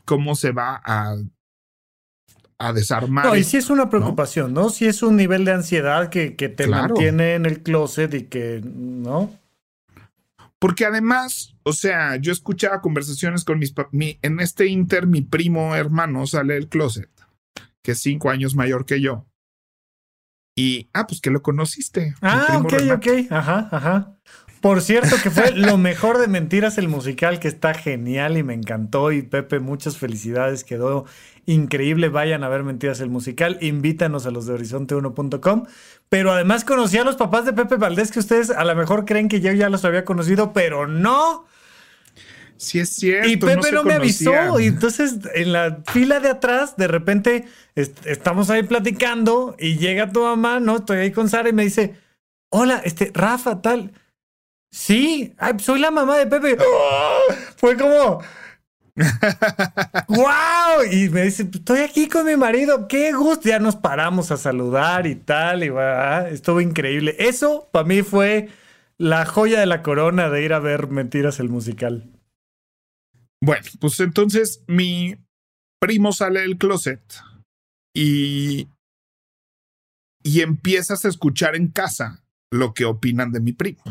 cómo se va a, a desarmar. No, y si es una preocupación, ¿no? Si es un nivel de ansiedad que, te mantiene en el closet y que, ¿no? Porque además, o sea, yo escuchaba conversaciones con mis papás. En este inter, mi primo hermano sale del closet, que es cinco años mayor que yo. Y, ah, pues que lo conociste. Ah, ok, ok. Ajá, ajá. Por cierto, que fue lo mejor de Mentiras el musical, que está genial y me encantó. Y Pepe, muchas felicidades, quedó increíble. Vayan a ver Mentiras el musical, invítanos a los de horizonte1.com. Pero además conocí a los papás de Pepe Valdés, que ustedes a lo mejor creen que yo ya los había conocido, pero no. Sí es cierto. Y Pepe no, me avisó. Y entonces en la fila de atrás, de repente estamos ahí platicando y llega tu mamá, ¿no? Estoy ahí con Sara y me dice, hola, este, Rafa, tal. Sí, soy la mamá de Pepe. Fue como. ¡Wow! Y me dice, estoy aquí con mi marido, qué gusto. Ya nos paramos a saludar y tal, y va, estuvo increíble. Eso para mí fue la joya de la corona de ir a ver Mentiras el musical. Bueno, pues entonces mi primo sale del closet y, y empiezas a escuchar en casa lo que opinan de mi primo.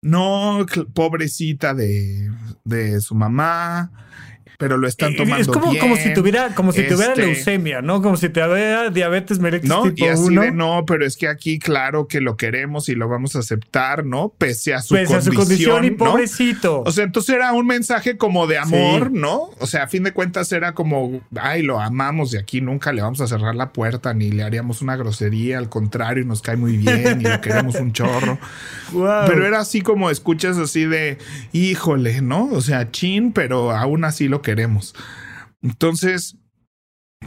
No, pobrecita de, de su mamá, pero lo están tomando. Es como, como si tuviera, como si tuviera este, leucemia, ¿no? Como si tuviera diabetes mellitus no, y así De, no, pero es que aquí, claro que lo queremos y lo vamos a aceptar, ¿no? Pese a su Pese condición. A su condición y pobrecito. O sea, entonces era un mensaje como de amor, ¿no? O sea, a fin de cuentas era como, ay, lo amamos y aquí nunca le vamos a cerrar la puerta ni le haríamos una grosería, al contrario, nos cae muy bien y lo queremos un chorro. Pero era así como escuchas así de, híjole, ¿no? O sea, chin, pero aún así lo queremos. Entonces,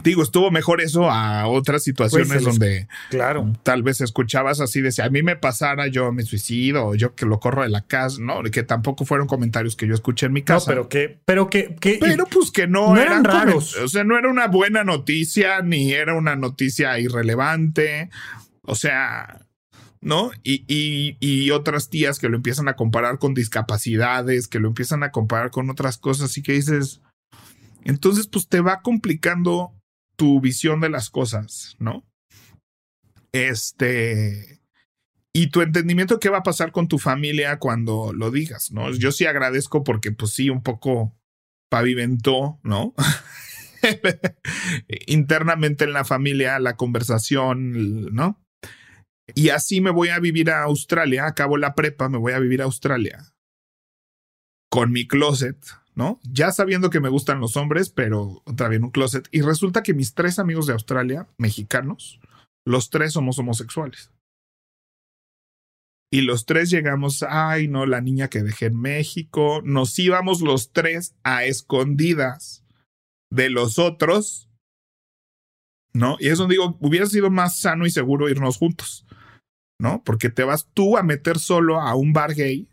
digo, estuvo mejor eso a otras situaciones pues, donde claro. tal vez escuchabas así de si a mí me pasara yo me suicido o yo que lo corro de la casa, ¿no? Que tampoco fueron comentarios que yo escuché en mi casa. No, pero que, pero que, pero pues que no, eran, raros. O sea, no era una buena noticia ni era una noticia irrelevante. O sea, ¿no? Y, y, y, otras tías que lo empiezan a comparar con discapacidades, que lo empiezan a comparar con otras cosas y que dices, entonces, pues te va complicando tu visión de las cosas, ¿no? Este. Y tu entendimiento qué va a pasar con tu familia cuando lo digas, ¿no? Yo sí agradezco porque, pues sí, un poco pavimentó, ¿no? Internamente en la familia, la conversación, ¿no? Y así me voy a vivir a Australia, acabo la prepa, me voy a vivir a Australia con mi closet, ¿no? Ya sabiendo que me gustan los hombres, pero vez un closet. Y resulta que mis tres amigos de Australia, mexicanos, los tres somos homosexuales. Y los tres llegamos, ay, no, la niña que dejé en México. Nos íbamos los tres a escondidas de los otros, ¿no? Y eso digo, hubiera sido más sano y seguro irnos juntos, ¿no? Porque te vas tú a meter solo a un bar gay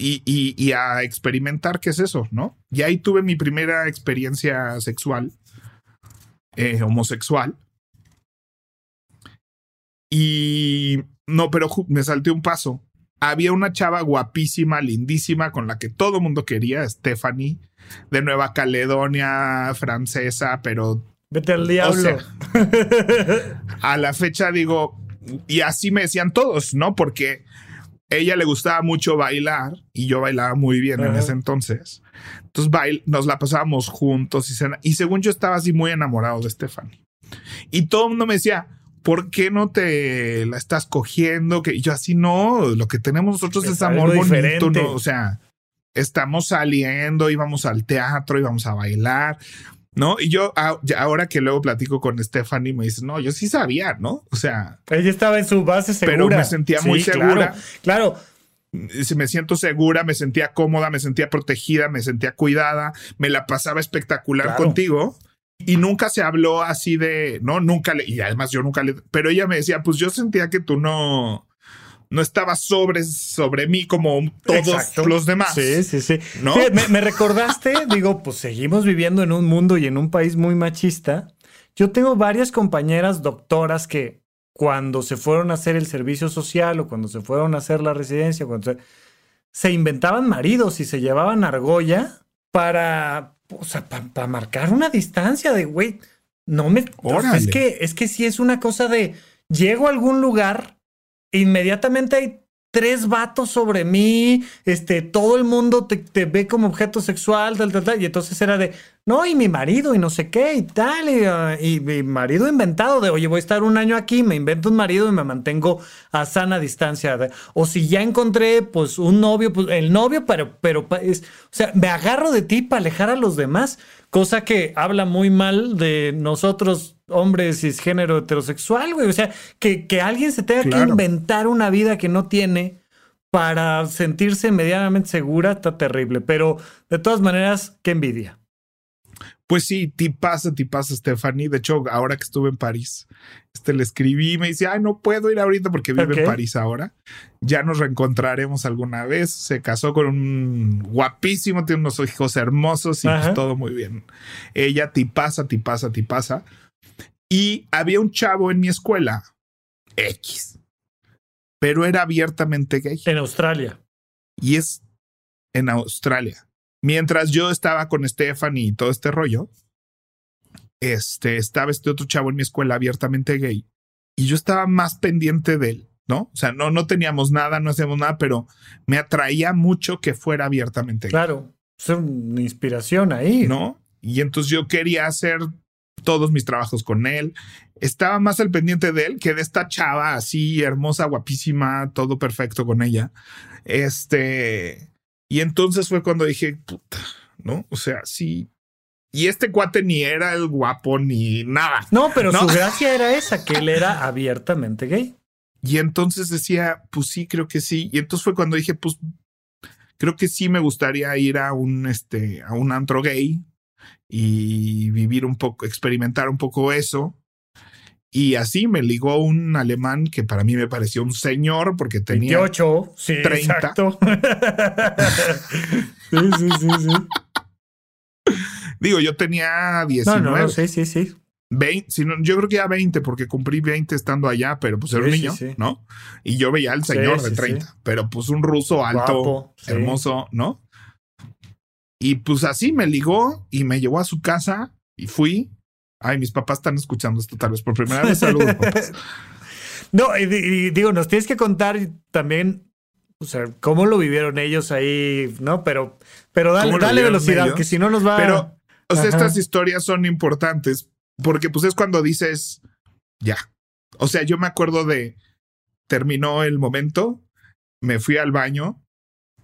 y, a experimentar qué es eso, ¿no? Y ahí tuve mi primera experiencia sexual, eh, homosexual. Y no, pero me salté un paso. Había una chava guapísima, lindísima, con la que todo el mundo quería, Stephanie, de Nueva Caledonia, francesa, pero... Vete al diablo. a la fecha digo, y así me decían todos, ¿no? Porque ella le gustaba mucho bailar y yo bailaba muy bien en ese entonces. Entonces bail nos la pasábamos juntos y, y según yo estaba así muy enamorado de Stephanie. Y todo el mundo me decía, ¿por qué no te la estás cogiendo? Que yo así no, lo que tenemos nosotros es, amor bonito, ¿no? O sea, estamos saliendo, íbamos al teatro, íbamos a bailar. ¿No? Y yo ahora que luego platico con Stephanie me dice, no, yo sí sabía, ¿no? O sea... Ella estaba en su base segura. Pero me sentía muy segura. Claro. Me siento segura, me sentía cómoda, me sentía protegida, me sentía cuidada, me la pasaba espectacular contigo. Y nunca se habló así de, no, nunca le, y además yo nunca le, pero ella me decía, pues yo sentía que tú no, no estaba sobre, sobre mí como todos los demás. Sí, sí, sí. ¿No? me, recordaste, digo, pues seguimos viviendo en un mundo y en un país muy machista. Yo tengo varias compañeras doctoras que cuando se fueron a hacer el servicio social o cuando se fueron a hacer la residencia, cuando se, inventaban maridos y se llevaban argolla para, o sea, para marcar una distancia de, güey, no me... Es que, es que sí es una cosa de, llego a algún lugar inmediatamente hay tres vatos sobre mí, este, todo el mundo te, ve como objeto sexual, tal, tal, tal. Y entonces era de, no, y mi marido, y no sé qué, y tal, y, ah, mi marido inventado de, oye, voy a estar un año aquí, me invento un marido y me mantengo a sana distancia. o si ya encontré, pues, un novio, pues, el novio, pero, pero, es, o sea, me agarro de ti para alejar a los demás, cosa que habla muy mal de nosotros hombre cisgénero heterosexual, güey. O sea, que, que alguien se tenga que inventar una vida que no tiene para sentirse medianamente segura está terrible. Pero de todas maneras, qué envidia. Pues sí, ti pasa, ti pasa, Stephanie. De hecho, ahora que estuve en París, este le escribí y me dice, ay, no puedo ir ahorita porque vive en París ahora. Ya nos reencontraremos alguna vez. Se casó con un guapísimo, tiene unos hijos hermosos y pues todo muy bien. Ella ti pasa, ti pasa, ti pasa. Y había un chavo en mi escuela, X, pero era abiertamente gay. En Australia. Y es en Australia. Mientras yo estaba con Stephanie y todo este rollo, este, estaba este otro chavo en mi escuela abiertamente gay. Y yo estaba más pendiente de él, ¿no? O sea, no, no teníamos nada, no hacíamos nada, pero me atraía mucho que fuera abiertamente gay. Claro, es una inspiración ahí. ¿No? Y entonces yo quería hacer todos mis trabajos con él. Estaba más al pendiente de él que de esta chava así hermosa, guapísima, todo perfecto con ella. Este, y entonces fue cuando dije, puta, ¿no? O sea, sí. Y este cuate ni era el guapo ni nada. No, pero su gracia era esa, que él era abiertamente gay. Y entonces decía, pues sí, creo que sí. Y entonces fue cuando dije, pues creo que sí me gustaría ir a un, este, a un antro gay y vivir un poco, experimentar un poco eso. Y así me ligó un alemán que para mí me pareció un señor porque tenía 28, sí, 30. Exacto. sí, sí, sí, sí. Digo, yo tenía 19. No, no, sí, sí, sí. 20, si yo creo que ya 20 porque cumplí 20 estando allá, pero pues era un niño, ¿no? Y yo veía al señor de 30, pero pues un ruso alto, hermoso, ¿no? Y pues así me ligó y me llevó a su casa y fui. Ay, mis papás están escuchando esto tal vez por primera vez. Saludos, No, y, digo, nos tienes que contar también, o sea, cómo lo vivieron ellos ahí, ¿no? Pero, pero dale, dale velocidad, que si no nos va. Pero, o sea, estas historias son importantes porque, pues, es cuando dices, ya. O sea, yo me acuerdo de terminó el momento, me fui al baño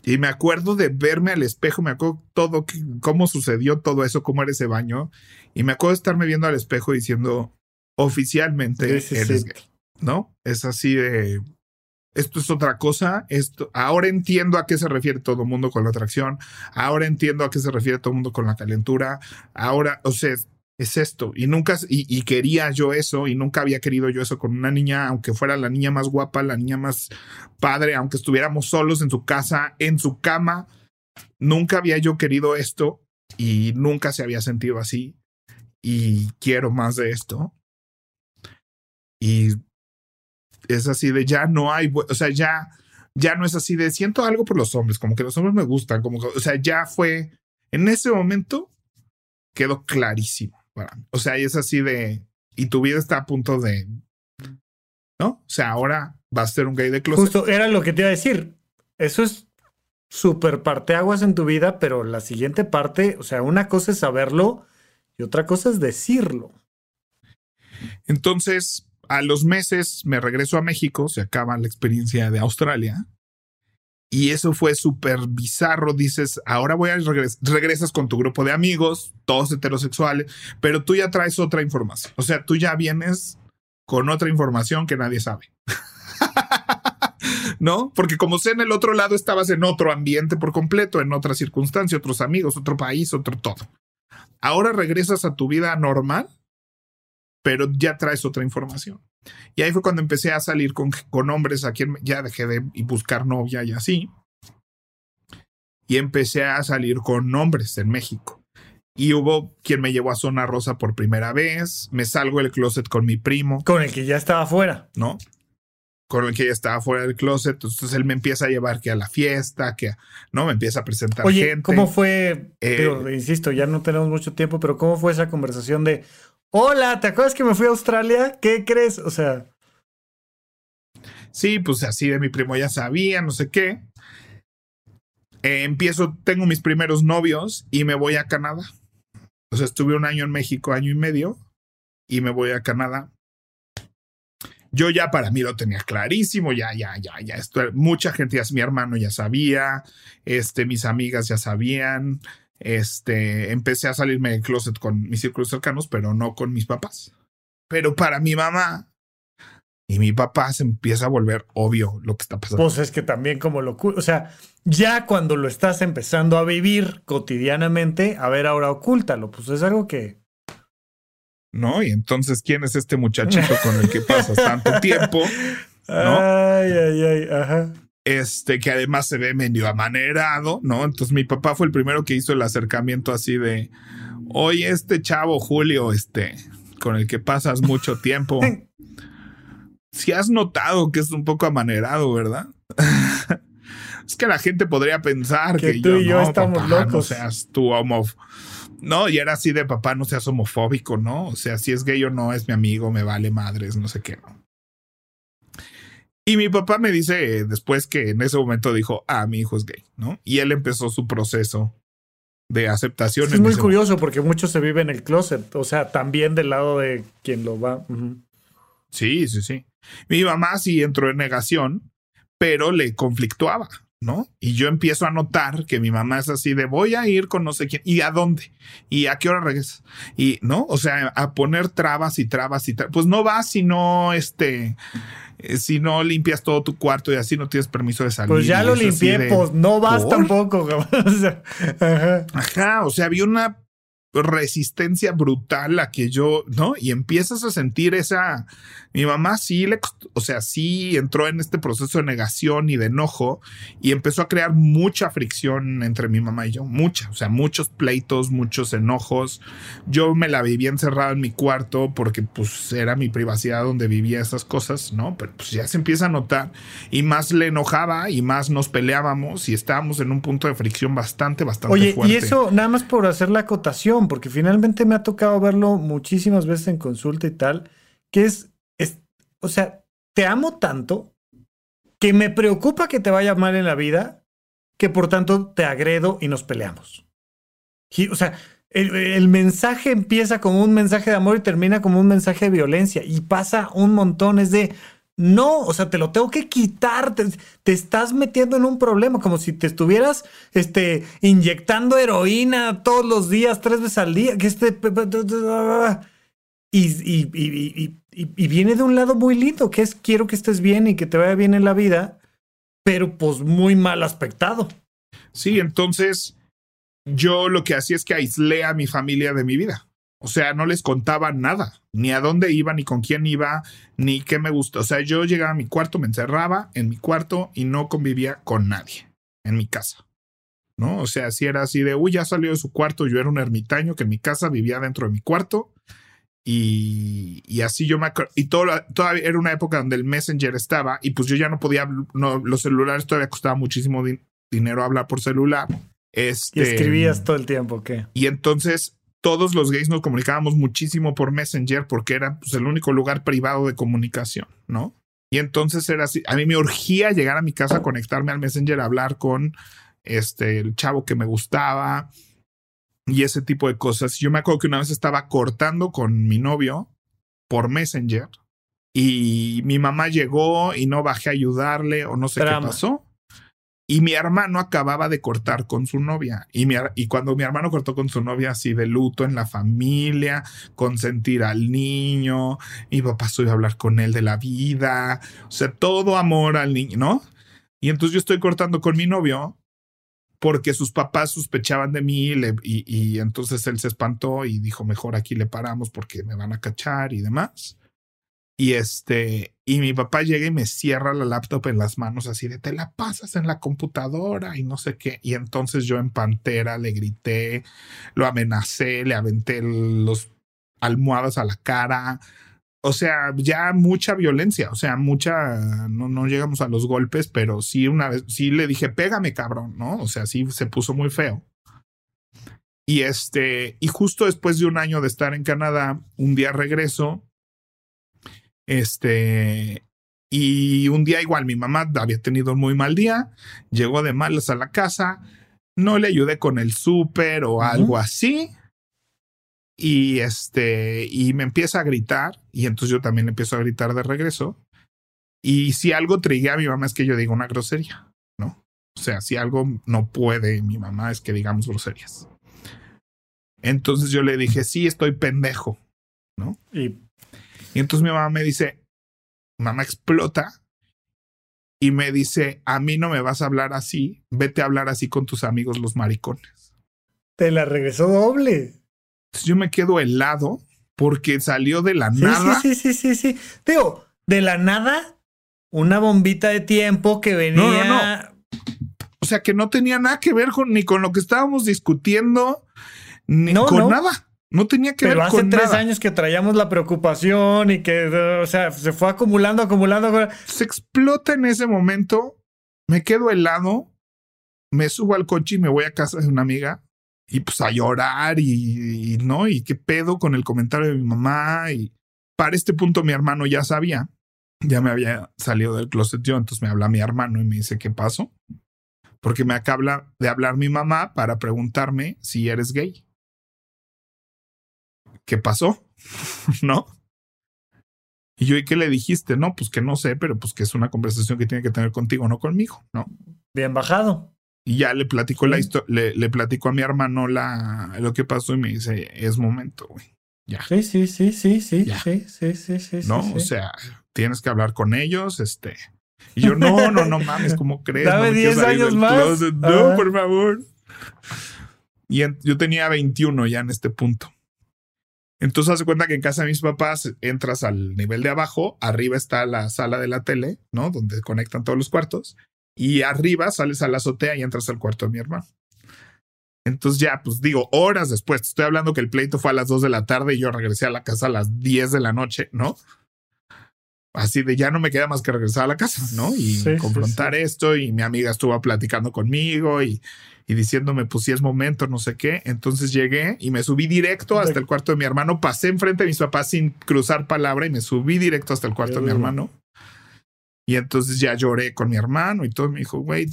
y me acuerdo de verme al espejo, me acuerdo todo, cómo sucedió todo eso, cómo era ese baño. Y me acuerdo de estarme viendo al espejo diciendo, oficialmente eres gay, ¿no? Es así de, esto es otra cosa, esto, ahora entiendo a qué se refiere todo el mundo con la atracción, ahora entiendo a qué se refiere todo el mundo con la calentura, ahora, o sea, es esto. Y nunca, y, quería yo eso, y nunca había querido yo eso con una niña, aunque fuera la niña más guapa, la niña más padre, aunque estuviéramos solos en su casa, en su cama. Nunca había yo querido esto y nunca se había sentido así. Y quiero más de esto. Y es así de ya no hay, o sea, ya, ya no es así de siento algo por los hombres, como que los hombres me gustan, como o sea, ya fue, en ese momento quedó clarísimo. O sea, y es así de, y tu vida está a punto de, ¿no? O sea, ahora vas a ser un gay de closet. Justo, era lo que te iba a decir. Eso es súper parteaguas en tu vida, pero la siguiente parte, o sea, una cosa es saberlo y otra cosa es decirlo. Entonces, a los meses me regreso a México, se acaba la experiencia de Australia y eso fue súper bizarro. Dices, ahora voy a regresar, con tu grupo de amigos, todos heterosexuales, pero tú ya traes otra información. O sea, tú ya vienes con otra información que nadie sabe. ¿No? Porque como sé en el otro lado estabas en otro ambiente por completo, en otra circunstancia, otros amigos, otro país, otro todo. Ahora regresas a tu vida normal, pero ya traes otra información. Y ahí fue cuando empecé a salir con, con hombres a quien ya dejé de buscar novia y así. Y empecé a salir con hombres en México. Y hubo quien me llevó a Zona Rosa por primera vez. Me salgo del closet con mi primo. Con el que ya estaba afuera. ¿No? Con el que ya estaba fuera del closet. Entonces él me empieza a llevar que a la fiesta, que no me empieza a presentar Oye, gente. ¿cómo fue? Eh, insisto, ya no tenemos mucho tiempo, pero ¿cómo fue esa conversación de, Hola, ¿te acuerdas que me fui a Australia? ¿Qué crees? O sea. Sí, pues así de mi primo ya sabía, no sé qué. Eh, empiezo, tengo mis primeros novios y me voy a Canadá. O sea, estuve un año en México, año y medio, y me voy a Canadá. Yo ya para mí lo tenía clarísimo, ya, ya, ya, ya. Esto, mucha gente, ya, mi hermano ya sabía, este, mis amigas ya sabían. Este, empecé a salirme del closet con mis círculos cercanos, pero no con mis papás. Pero para mi mamá, y mi papá se empieza a volver obvio lo que está pasando. Pues es que también como lo... O sea, ya cuando lo estás empezando a vivir cotidianamente, a ver, ahora ocúltalo. Pues es algo que... ¿No? Y entonces, ¿quién es este muchachito con el que pasas tanto tiempo? ¿No? Ay, ay, ay, ajá. Este, que además se ve medio amanerado, ¿no? Entonces mi papá fue el primero que hizo el acercamiento así de, oye, este chavo Julio, este, con el que pasas mucho tiempo. si has notado que es un poco amanerado, ¿verdad? es que la gente podría pensar que, tú yo, y yo estamos locos. No seas tú homófobo. No, y era así de papá, no seas homofóbico, ¿no? O sea, si es gay o no, es mi amigo, me vale madres, no sé qué, ¿no? Y mi papá me dice después que en ese momento dijo, ah, mi hijo es gay, ¿no? Y él empezó su proceso de aceptación. Es muy curioso porque mucho se vive en el closet, o sea, también del lado de quien lo va. Sí, sí, sí. Mi mamá sí entró en negación, pero le conflictuaba, ¿no? Y yo empiezo a notar que mi mamá es así de voy a ir con no sé quién, ¿y a dónde? ¿Y a qué hora regresas? Y, ¿no? O sea, a poner trabas y trabas y trabas. Pues no vas si no, este, eh, si no limpias todo tu cuarto y así no tienes permiso de salir. Pues ya lo limpié, pues no vas tampoco. Ajá, o sea, había una resistencia brutal a que yo, ¿no? Y empiezas a sentir esa, mi mamá sí le, o sea, sí entró en este proceso de negación y de enojo y empezó a crear mucha fricción entre mi mamá y yo, mucha, o sea, muchos pleitos, muchos enojos. Yo me la vivía encerrada en mi cuarto porque pues era mi privacidad donde vivía esas cosas, ¿no? Pero pues ya se empieza a notar y más le enojaba y más nos peleábamos y estábamos en un punto de fricción bastante, bastante fuerte. Oye, y eso nada más por hacer la acotación, porque finalmente me ha tocado verlo muchísimas veces en consulta y tal, que es, es o sea, te amo tanto que me preocupa que te vaya mal en la vida, que por tanto te agredo y nos peleamos. o sea, el, el, mensaje empieza como un mensaje de amor y termina como un mensaje de violencia y pasa un montón, es de, no, o sea, te lo tengo que quitar, te, estás metiendo en un problema, como si te estuvieras este, inyectando heroína todos los días, tres veces al día, que este... Y, y, y, y, viene de un lado muy lindo, que es quiero que estés bien y que te vaya bien en la vida, pero pues muy mal aspectado. Sí, entonces yo lo que hacía es que aislé a mi familia de mi vida. O sea, no les contaba nada, ni a dónde iba, ni con quién iba, ni qué me gustó. O sea, yo llegaba a mi cuarto, me encerraba en mi cuarto y no convivía con nadie en mi casa. ¿No? O sea, si era así de, uy, ya salió de su cuarto, yo era un ermitaño que en mi casa vivía dentro de mi cuarto. Y, y así yo me acuerdo. Y todo, todavía era una época donde el Messenger estaba y pues yo ya no podía, no, los celulares todavía costaban muchísimo dinero hablar por celular. Este, y escribías todo el tiempo, ¿qué? Y entonces todos los gays nos comunicábamos muchísimo por Messenger porque era pues, el único lugar privado de comunicación, ¿no? Y entonces era así, a mí me urgía llegar a mi casa, conectarme al Messenger, hablar con este, el chavo que me gustaba y ese tipo de cosas. Yo me acuerdo que una vez estaba cortando con mi novio por Messenger y mi mamá llegó y no bajé a ayudarle o no sé qué pasó. Y mi hermano acababa de cortar con su novia. Y, y cuando mi hermano cortó con su novia, así de luto en la familia, consentir al niño, mi papá subió a hablar con él de la vida, o sea, todo amor al niño, ¿no? Y entonces yo estoy cortando con mi novio porque sus papás sospechaban de mí y, y entonces él se espantó y dijo, mejor aquí le paramos porque me van a cachar y demás. Y este, y mi papá llega y me cierra la laptop en las manos así de te la pasas en la computadora y no sé qué. Y entonces yo en pantera le grité, lo amenacé, le aventé los almohadas a la cara. O sea, ya mucha violencia, o sea, mucha, no, no llegamos a los golpes, pero sí una vez, sí le dije, pégame cabrón, ¿no? O sea, sí se puso muy feo. Y este, y justo después de un año de estar en Canadá, un día regreso este, Y un día igual mi mamá había tenido un muy mal día, llegó de malas a la casa, no le ayudé con el súper o algo así. Y este, y me empieza a gritar, y entonces yo también empiezo a gritar de regreso. Y si algo trigué a mi mamá es que yo diga una grosería, ¿no? O sea, si algo no puede mi mamá es que digamos groserías. Entonces yo le dije, sí, estoy pendejo, ¿no? Y, y entonces mi mamá me dice, mamá explota y me dice, a mí no me vas a hablar así, vete a hablar así con tus amigos los maricones. Te la regresó doble. Entonces yo me quedo helado porque salió de la nada. Sí, sí, sí, sí, sí. Teo, de la nada, una bombita de tiempo que venía. No, no, no. O sea, que no tenía nada que ver con, ni con lo que estábamos discutiendo, ni con nada. No tenía que ver con Pero hace tres años que traíamos la preocupación y que, o sea, se fue acumulando, acumulando. Se explota en ese momento. Me quedo helado. Me subo al coche y me voy a casa de una amiga y pues a llorar y, no, y qué pedo con el comentario de mi mamá. Y para este punto mi hermano ya sabía, ya me había salido del closet yo, entonces me habla mi hermano y me dice, ¿qué pasó? Porque me acaba de hablar mi mamá para preguntarme si eres gay. ¿qué pasó? ¿No? Y yo, ¿y qué le dijiste? No, pues que no sé, pero pues que es una conversación que tiene que tener contigo, no conmigo, ¿no? Bien bajado. Y ya le platicó sí. la historia, le, le a mi hermano lo que pasó y me dice, es momento, güey. Ya. Sí, sí, sí, sí, sí, ya. sí, sí, sí, sí. No, o sea, tienes que hablar con ellos, este. Y yo, no, no, no mames, ¿cómo crees? Dame 10 no años más. No, ah. por favor. Y yo tenía 21 ya en este punto. Entonces hace cuenta que en casa de mis papás entras al nivel de abajo, arriba está la sala de la tele, ¿no? Donde conectan todos los cuartos, y arriba sales a la azotea y entras al cuarto de mi hermano. Entonces ya, pues digo, horas después, estoy hablando que el pleito fue a las 2 de la tarde y yo regresé a la casa a las 10 de la noche, ¿no? Así de ya no me queda más que regresar a la casa, ¿no? Y confrontar esto y mi amiga estuvo platicando conmigo y y diciéndome, pues si es momento, no sé qué. Entonces llegué y me subí directo hasta el cuarto de mi hermano. Pasé enfrente de mis papás sin cruzar palabra y me subí directo hasta el cuarto de mi hermano. Y entonces ya lloré con mi hermano y todo. Me dijo, güey,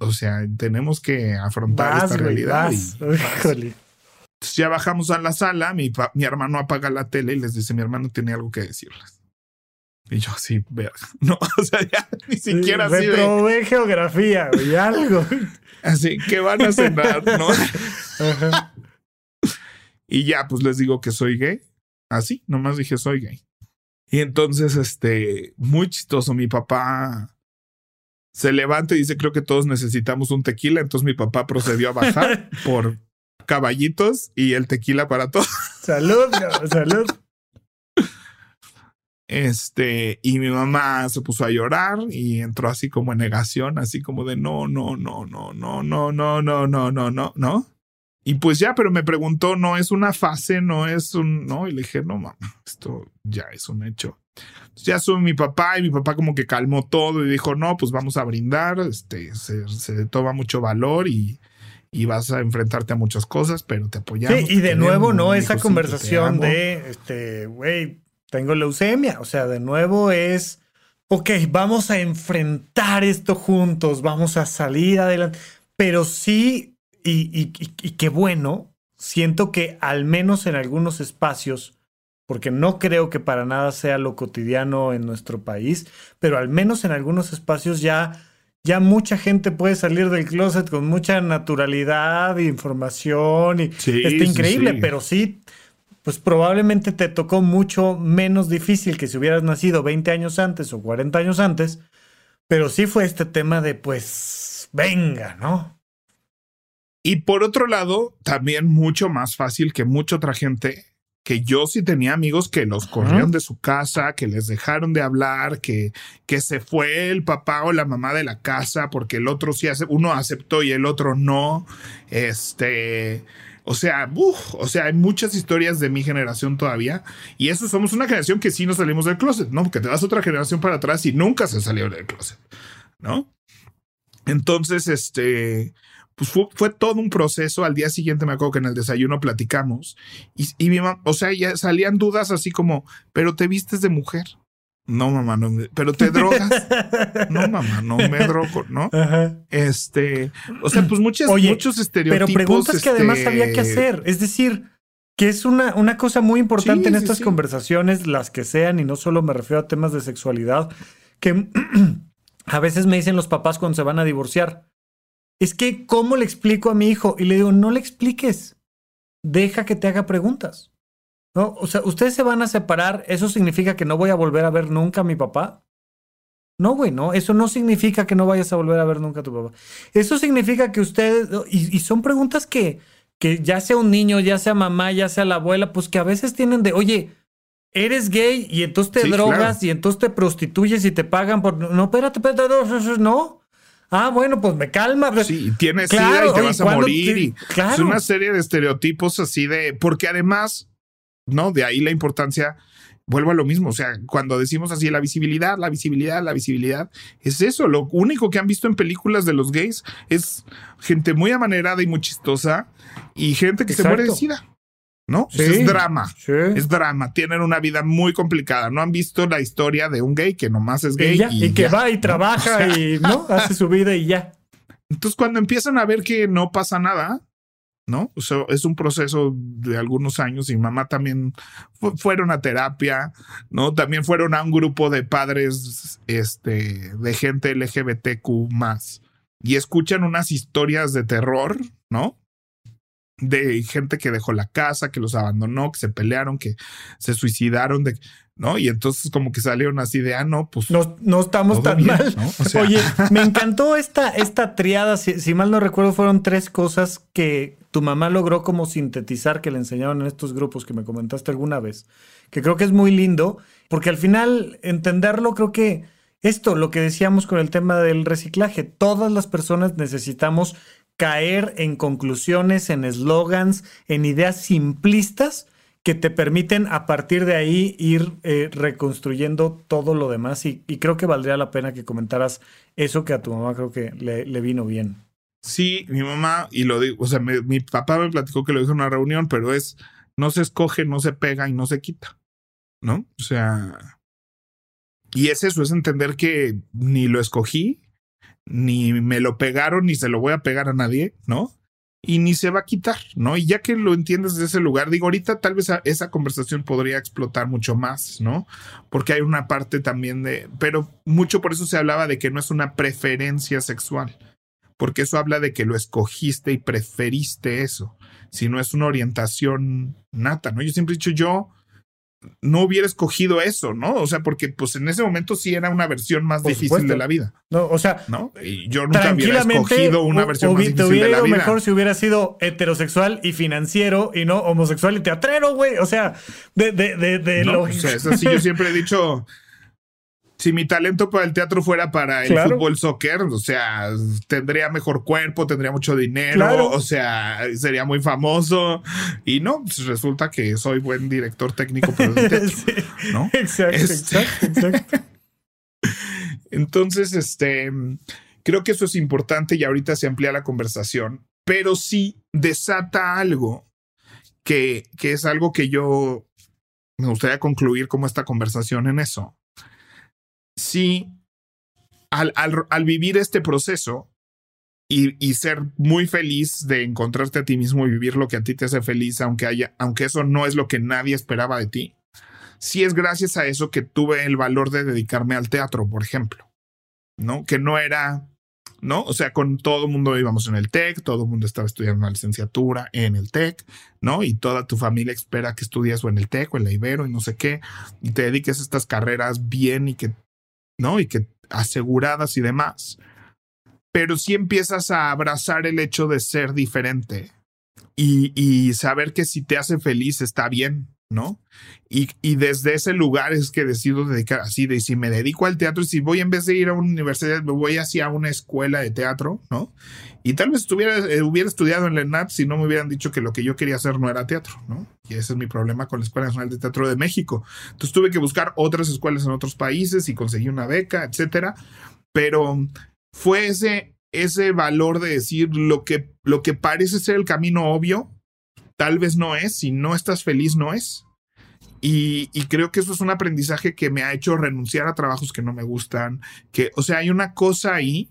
o sea, tenemos que afrontar esta realidad. entonces ya bajamos a la sala, mi, mi hermano apaga la tele y les dice, mi hermano tiene algo que decirles. Y yo así, verga. No, o sea, ya ni siquiera así. de geografía, güey, algo. Así que van a cenar, ¿no? Y ya, pues les digo que soy gay. Así, nomás dije soy gay. Y entonces, este, muy chistoso, mi papá se levanta y dice, creo que todos necesitamos un tequila. Entonces mi papá procedió a bajar por caballitos y el tequila para todos. Salud, salud. Este, y mi mamá se puso a llorar y entró así como en negación, así como de no, no, no, no, no, no, no, no, no, no, no, no. Y pues ya, pero me preguntó, no es una fase, no es un, no, y le dije, no, mamá, esto ya es un hecho. ya sube mi papá y mi papá como que calmó todo y dijo, no, pues vamos a brindar, este, se, se toma mucho valor y, y vas a enfrentarte a muchas cosas, pero te apoyamos. Sí, y de nuevo, ¿no? Esa conversación de, este, güey, tengo leucemia. O sea, de nuevo es, ok, vamos a enfrentar esto juntos, vamos a salir adelante. Pero sí, y, y, qué bueno, siento que al menos en algunos espacios, porque no creo que para nada sea lo cotidiano en nuestro país, pero al menos en algunos espacios ya, ya mucha gente puede salir del closet con mucha naturalidad e información y está increíble, pero sí pues probablemente te tocó mucho menos difícil que si hubieras nacido 20 años antes o 40 años antes, pero sí fue este tema de pues venga, ¿no? Y por otro lado, también mucho más fácil que mucha otra gente, que yo sí tenía amigos que los corrieron de su casa, que les dejaron de hablar, que, que se fue el papá o la mamá de la casa porque el otro sí hace, uno aceptó y el otro no. Este o sea, o sea, hay muchas historias de mi generación todavía. Y eso somos una generación que sí nos salimos del closet, ¿no? Porque te vas otra generación para atrás y nunca se salió del closet, ¿no? Entonces, este, pues fue, todo un proceso. Al día siguiente me acuerdo que en el desayuno platicamos y, y mi mamá, o sea, ya salían dudas así como, pero te vistes de mujer. No, mamá, no, pero te drogas. no, mamá, no me drogo, ¿no? Este, o sea, pues muchas, muchos estereotipos. Pero preguntas que además este había que hacer. Es decir, que es una, una cosa muy importante en estas conversaciones, las que sean, y no solo me refiero a temas de sexualidad, que a veces me dicen los papás cuando se van a divorciar. Es que, ¿cómo le explico a mi hijo? Y le digo, no le expliques. Deja que te haga preguntas. ¿No? O sea, ustedes se van a separar, ¿eso significa que no voy a volver a ver nunca a mi papá? No, güey, no, eso no significa que no vayas a volver a ver nunca a tu papá. Eso significa que ustedes, y, son preguntas que, que ya sea un niño, ya sea mamá, ya sea la abuela, pues que a veces tienen de, oye, eres gay y entonces te drogas y entonces te prostituyes y te pagan por... No, espérate, espérate, no. Ah, bueno, pues me calma. Pues, sí, tienes claro, y te vas a morir. Es una serie de estereotipos así de... Porque además ¿no? De ahí la importancia, vuelvo a lo mismo, o sea, cuando decimos así la visibilidad, la visibilidad, la visibilidad, es eso, lo único que han visto en películas de los gays es gente muy amanerada y muy chistosa y gente que se muere de sida. ¿no? es drama, es drama, tienen una vida muy complicada, no han visto la historia de un gay que nomás es gay y, que va y trabaja y no hace su vida y ya. Entonces cuando empiezan a ver que no pasa nada, ¿no? O sea, es un proceso de algunos años y mamá también fueron a terapia, ¿no? También fueron a un grupo de padres, este, de gente LGBTQ más y escuchan unas historias de terror, ¿no? De gente que dejó la casa, que los abandonó, que se pelearon, que se suicidaron, de, ¿no? Y entonces como que salieron así de, ah, no, pues... No, no estamos tan mal. Oye, me encantó esta, esta triada, si, mal no recuerdo, fueron tres cosas que tu mamá logró como sintetizar que le enseñaron en estos grupos que me comentaste alguna vez, que creo que es muy lindo, porque al final entenderlo creo que esto, lo que decíamos con el tema del reciclaje, todas las personas necesitamos caer en conclusiones, en eslogans, en ideas simplistas que te permiten a partir de ahí ir eh, reconstruyendo todo lo demás. Y, creo que valdría la pena que comentaras eso que a tu mamá creo que le, vino bien. Sí, mi mamá, y lo digo, o sea, mi papá me platicó que lo hizo en una reunión, pero es, no se escoge, no se pega y no se quita, ¿no? O sea, y es eso, es entender que ni lo escogí, ni me lo pegaron, ni se lo voy a pegar a nadie, ¿no? y ni se va a quitar, ¿no? Y ya que lo entiendes de ese lugar, digo, ahorita tal vez esa conversación podría explotar mucho más, ¿no? Porque hay una parte también de, pero mucho por eso se hablaba de que no es una preferencia sexual, porque eso habla de que lo escogiste y preferiste eso, si no es una orientación nata, ¿no? Yo siempre he dicho, yo no hubiera escogido eso, ¿no? O sea, porque pues en ese momento sí era una versión más difícil de la vida. No, o sea, ¿no? Y yo nunca hubiera escogido una versión más difícil de la vida. mejor si hubiera sido heterosexual y financiero y no homosexual y teatrero, güey. O sea, de, de, de, de no, O sea, es así, yo siempre he dicho, si mi talento para el teatro fuera para el fútbol soccer, o sea, tendría mejor cuerpo, tendría mucho dinero, o sea, sería muy famoso. Y no, pues resulta que soy buen director técnico, pero de teatro, ¿no? Exacto, este exacto, exacto. Entonces, este, creo que eso es importante y ahorita se amplía la conversación, pero sí desata algo que, que es algo que yo me gustaría concluir como esta conversación en eso si al, al, vivir este proceso y, y, ser muy feliz de encontrarte a ti mismo y vivir lo que a ti te hace feliz, aunque, haya, aunque eso no es lo que nadie esperaba de ti, sí es gracias a eso que tuve el valor de dedicarme al teatro, por ejemplo, ¿no? Que no era, ¿no? O sea, con todo el mundo íbamos en el TEC, todo el mundo estaba estudiando una licenciatura en el TEC, ¿no? Y toda tu familia espera que estudies o en el TEC o en la Ibero y no sé qué, y te dediques a estas carreras bien y que ¿no? Y que aseguradas y demás. Pero si empiezas a abrazar el hecho de ser diferente y, y saber que si te hace feliz está bien, y, desde ese lugar es que decido dedicar así, de si me dedico al teatro, si voy en vez de ir a una universidad, me voy hacia una escuela de teatro, ¿no? Y tal vez estuviera, eh, hubiera estudiado en la ENAP si no me hubieran dicho que lo que yo quería hacer no era teatro, ¿no? Y ese es mi problema con la Escuela Nacional de Teatro de México. Entonces tuve que buscar otras escuelas en otros países y conseguí una beca, etcétera. Pero fue ese, ese valor de decir lo que, lo que parece ser el camino obvio, tal vez no es, si no estás feliz, no es. Y, creo que eso es un aprendizaje que me ha hecho renunciar a trabajos que no me gustan. Que, o sea, hay una cosa ahí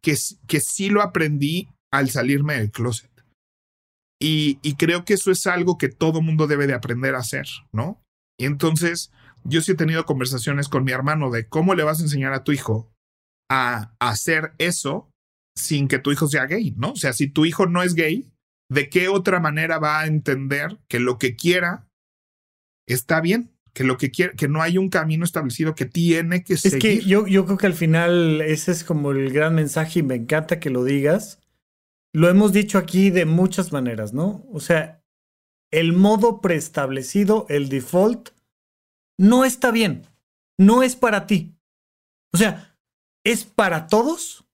que, que sí lo aprendí al salirme del closet. Y, y creo que eso es algo que todo mundo debe de aprender a hacer, ¿no? Y entonces, yo sí he tenido conversaciones con mi hermano de cómo le vas a enseñar a tu hijo a, a hacer eso sin que tu hijo sea gay, ¿no? O sea, si tu hijo no es gay, ¿de qué otra manera va a entender que lo que quiera está bien, que lo que quiere, que no hay un camino establecido que tiene que seguir. Es que yo, yo creo que al final ese es como el gran mensaje y me encanta que lo digas. Lo hemos dicho aquí de muchas maneras, ¿no? O sea, el modo preestablecido, el default, no está bien. No es para ti. O sea, es para todos,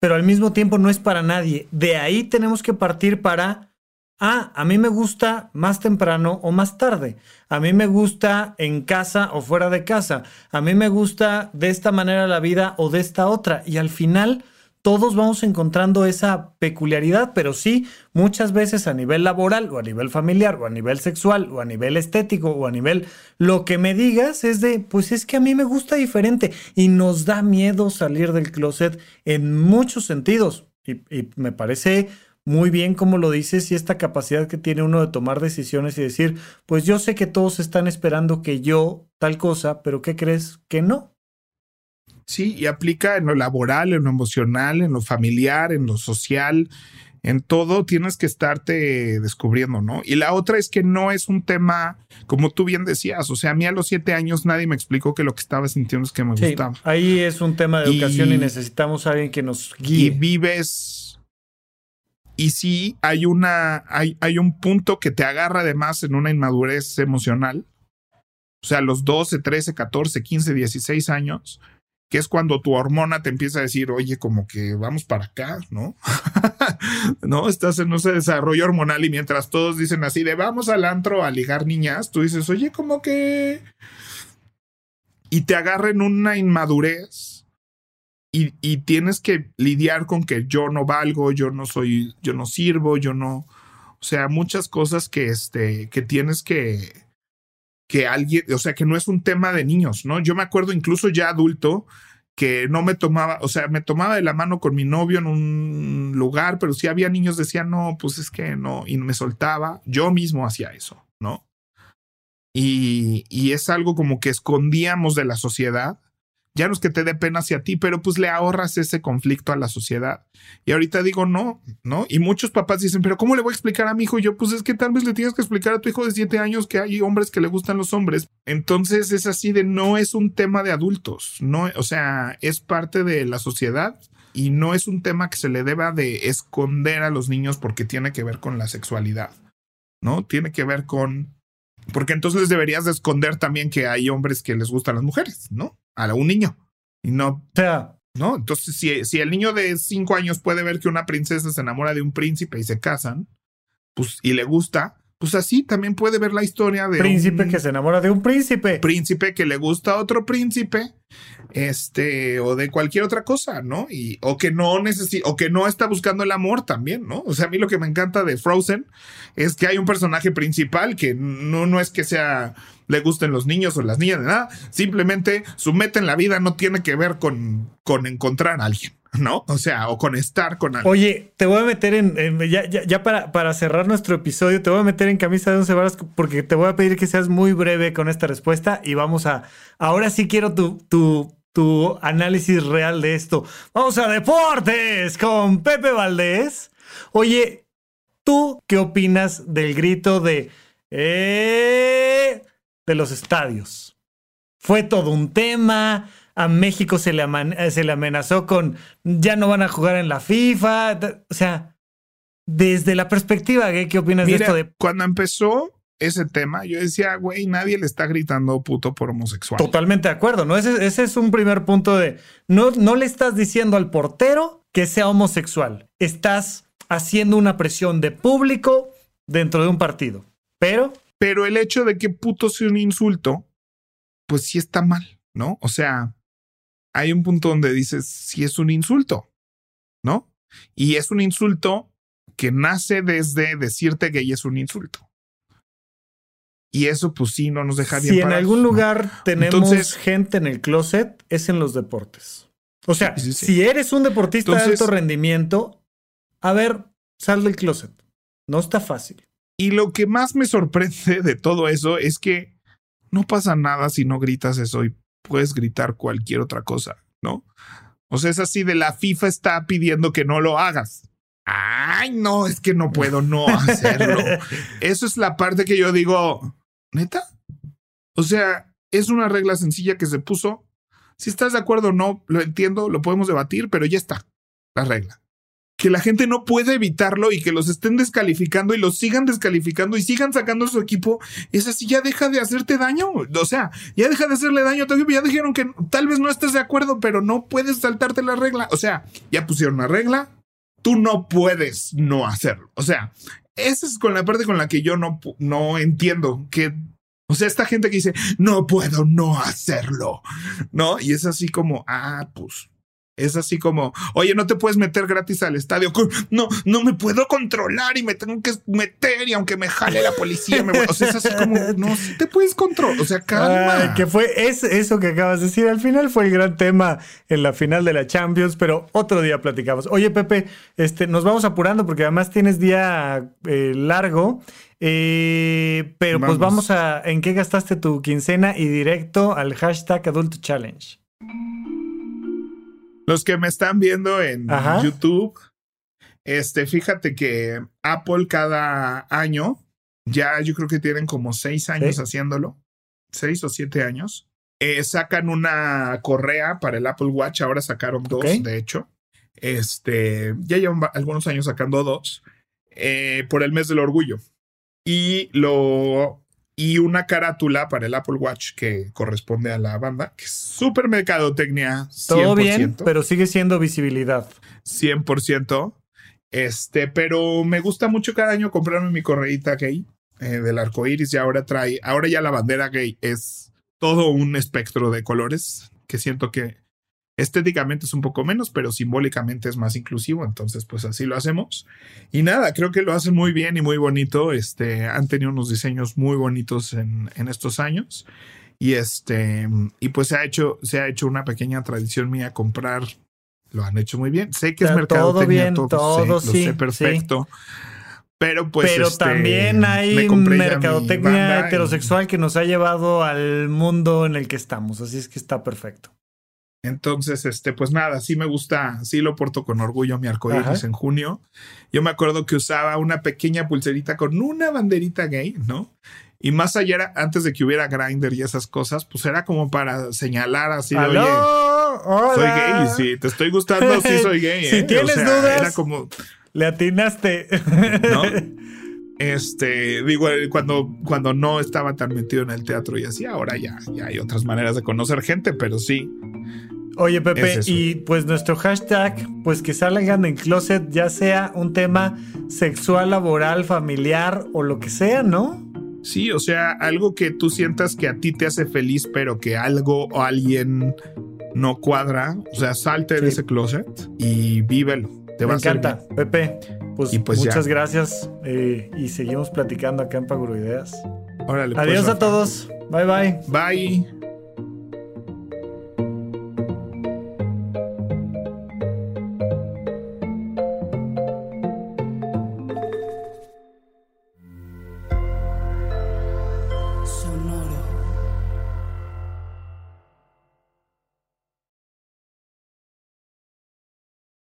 pero al mismo tiempo no es para nadie. De ahí tenemos que partir para Ah, a mí me gusta más temprano o más tarde. A mí me gusta en casa o fuera de casa. A mí me gusta de esta manera la vida o de esta otra. Y al final todos vamos encontrando esa peculiaridad, pero sí, muchas veces a nivel laboral o a nivel familiar o a nivel sexual o a nivel estético o a nivel lo que me digas es de, pues es que a mí me gusta diferente y nos da miedo salir del closet en muchos sentidos. Y, y me parece muy bien como lo dices y esta capacidad que tiene uno de tomar decisiones y decir, pues yo sé que todos están esperando que yo tal cosa, pero ¿qué crees que no? Sí, y aplica en lo laboral, en lo emocional, en lo familiar, en lo social, en todo tienes que estarte descubriendo, ¿no? Y la otra es que no es un tema, como tú bien decías, o sea, a mí a los siete años nadie me explicó que lo que estaba sintiendo es que me gustaba. Ahí es un tema de educación y necesitamos a alguien que nos guíe. Y vives y sí hay una, hay, hay un punto que te agarra además en una inmadurez emocional. O sea, los 12, 13, 14, 15, 16 años, que es cuando tu hormona te empieza a decir, oye, como que vamos para acá, ¿no? no, estás en ese desarrollo hormonal y mientras todos dicen así de vamos al antro a ligar niñas, tú dices, oye, como que... Y te agarra en una inmadurez y, tienes que lidiar con que yo no valgo, yo no soy, yo no sirvo, yo no, o sea, muchas cosas que, este, que tienes que, que alguien, o sea, que no es un tema de niños, ¿no? Yo me acuerdo incluso ya adulto que no me tomaba, o sea, me tomaba de la mano con mi novio en un lugar, pero si había niños decían, no, pues es que no, y me soltaba, yo mismo hacía eso, ¿no? Y, y es algo como que escondíamos de la sociedad ya no es que te dé pena hacia ti, pero pues le ahorras ese conflicto a la sociedad. Y ahorita digo, no, ¿no? Y muchos papás dicen, pero ¿cómo le voy a explicar a mi hijo? yo, pues es que tal vez le tienes que explicar a tu hijo de siete años que hay hombres que le gustan los hombres. Entonces es así de, no es un tema de adultos, no, o sea, es parte de la sociedad y no es un tema que se le deba de esconder a los niños porque tiene que ver con la sexualidad, ¿no? Tiene que ver con... Porque entonces deberías de esconder también que hay hombres que les gustan las mujeres, ¿no? a un niño. Y no. O sea. ¿No? Entonces, si, si el niño de cinco años puede ver que una princesa se enamora de un príncipe y se casan, pues, y le gusta, pues así también puede ver la historia de príncipe que se enamora de un príncipe. Príncipe que le gusta a otro príncipe, este, o de cualquier otra cosa, ¿no? Y, o que no necesita, o que no está buscando el amor también, ¿no? O sea, a mí lo que me encanta de Frozen es que hay un personaje principal que no, no es que sea le gusten los niños o las niñas, de nada. Simplemente su meta en la vida no tiene que ver con, con encontrar a alguien. ¿no? O sea, o con estar con alguien. Oye, te voy a meter en, ya, ya, para, para, cerrar nuestro episodio, te voy a meter en camisa de once varas porque te voy a pedir que seas muy breve con esta respuesta y vamos a, ahora sí quiero tu, tu, tu análisis real de esto. Vamos a deportes con Pepe Valdés. Oye, ¿tú qué opinas del grito de... Eh, de los estadios. Fue todo un tema. A México se le, eh, se le amenazó con ya no van a jugar en la FIFA. O sea, desde la perspectiva, ¿qué, opinas de esto? De... Cuando empezó ese tema, yo decía, güey, nadie le está gritando puto por homosexual. Totalmente de acuerdo, ¿no? Ese, ese es un primer punto de, no, no le estás diciendo al portero que sea homosexual. Estás haciendo una presión de público dentro de un partido. Pero pero el hecho de que puto sea un insulto, pues sí está mal, ¿no? O sea, hay un punto donde dices, sí es un insulto, ¿no? Y es un insulto que nace desde decirte que es un insulto. Y eso, pues sí, no nos deja bien. Si en algún lugar tenemos gente en el closet, es en los deportes. O sea, si eres un deportista de alto rendimiento, a ver, sal del closet. No está fácil. Y lo que más me sorprende de todo eso es que no pasa nada si no gritas eso y puedes gritar cualquier otra cosa, ¿no? O sea, es así de la FIFA está pidiendo que no lo hagas. Ay, no, es que no puedo no hacerlo. Eso es la parte que yo digo, neta. O sea, es una regla sencilla que se puso. Si estás de acuerdo o no, lo entiendo, lo podemos debatir, pero ya está la regla que la gente no puede evitarlo y que los estén descalificando y los sigan descalificando y sigan sacando su equipo, es así, ya deja de hacerte daño. O sea, ya deja de hacerle daño a tu equipo. Ya dijeron que tal vez no estés de acuerdo, pero no puedes saltarte la regla. O sea, ya pusieron una regla, tú no puedes no hacerlo. O sea, esa es con la parte con la que yo no, no entiendo que o sea, esta gente que dice, no puedo no hacerlo, ¿no? Y es así como, ah, pues es así como, oye, no te puedes meter gratis al estadio. No, no me puedo controlar y me tengo que meter y aunque me jale la policía, me voy. O sea, es así como, no, si te puedes controlar. O sea, calma. que fue es, eso que acabas de decir. Al final fue el gran tema en la final de la Champions, pero otro día platicamos. Oye, Pepe, este, nos vamos apurando porque además tienes día eh, largo. Eh, pero pues vamos a, ¿en qué gastaste tu quincena? Y directo al hashtag Adult Challenge. Los que me están viendo en YouTube, este, fíjate que Apple cada año, ya yo creo que tienen como seis años haciéndolo, seis o siete años, eh, sacan una correa para el Apple Watch, ahora sacaron dos, de hecho. Este, ya llevan algunos años sacando dos, eh, por el mes del orgullo. Y lo y una carátula para el Apple Watch que corresponde a la banda, que es súper mercadotecnia. 100%. Todo bien, pero sigue siendo visibilidad. 100%. Este, pero me gusta mucho cada año comprarme mi correíta gay eh, del arco iris y ahora trae, ahora ya la bandera gay es todo un espectro de colores que siento que Estéticamente es un poco menos, pero simbólicamente es más inclusivo, entonces pues así lo hacemos. Y nada, creo que lo hacen muy bien y muy bonito. Este, han tenido unos diseños muy bonitos en, en estos años. Y este, y pues se ha hecho, se ha hecho una pequeña tradición mía comprar. Lo han hecho muy bien. Sé que es mercado todo bien, todo, sí, sé perfecto. Pero pues. Pero este, también hay mercadotecnia heterosexual que nos ha llevado al mundo en el que estamos. Así es que está perfecto. Entonces, este, pues nada, sí me gusta, sí lo porto con orgullo mi arcoíris en junio. Yo me acuerdo que usaba una pequeña pulserita con una banderita gay, ¿no? Y más allá, antes de que hubiera grinder y esas cosas, pues era como para señalar así, oye, soy gay, sí, te estoy gustando, sí soy gay. si ¿eh? tienes dudas, era como... le atinaste. ¿No? Este, digo, cuando, cuando no estaba tan metido en el teatro y así, ahora ya, ya hay otras maneras de conocer gente, pero sí, Oye, Pepe, y pues nuestro hashtag, pues que salgan en closet, ya sea un tema sexual, laboral, familiar o lo que sea, ¿no? Sí, o sea, algo que tú sientas que a ti te hace feliz, pero que algo o alguien no cuadra. O sea, salte de ese closet y vívelo. Te Me encanta, Pepe. Pues, pues muchas gracias eh, y seguimos platicando acá en Paguroideas. Órale, pues, Adiós a todos. Bye bye. Bye.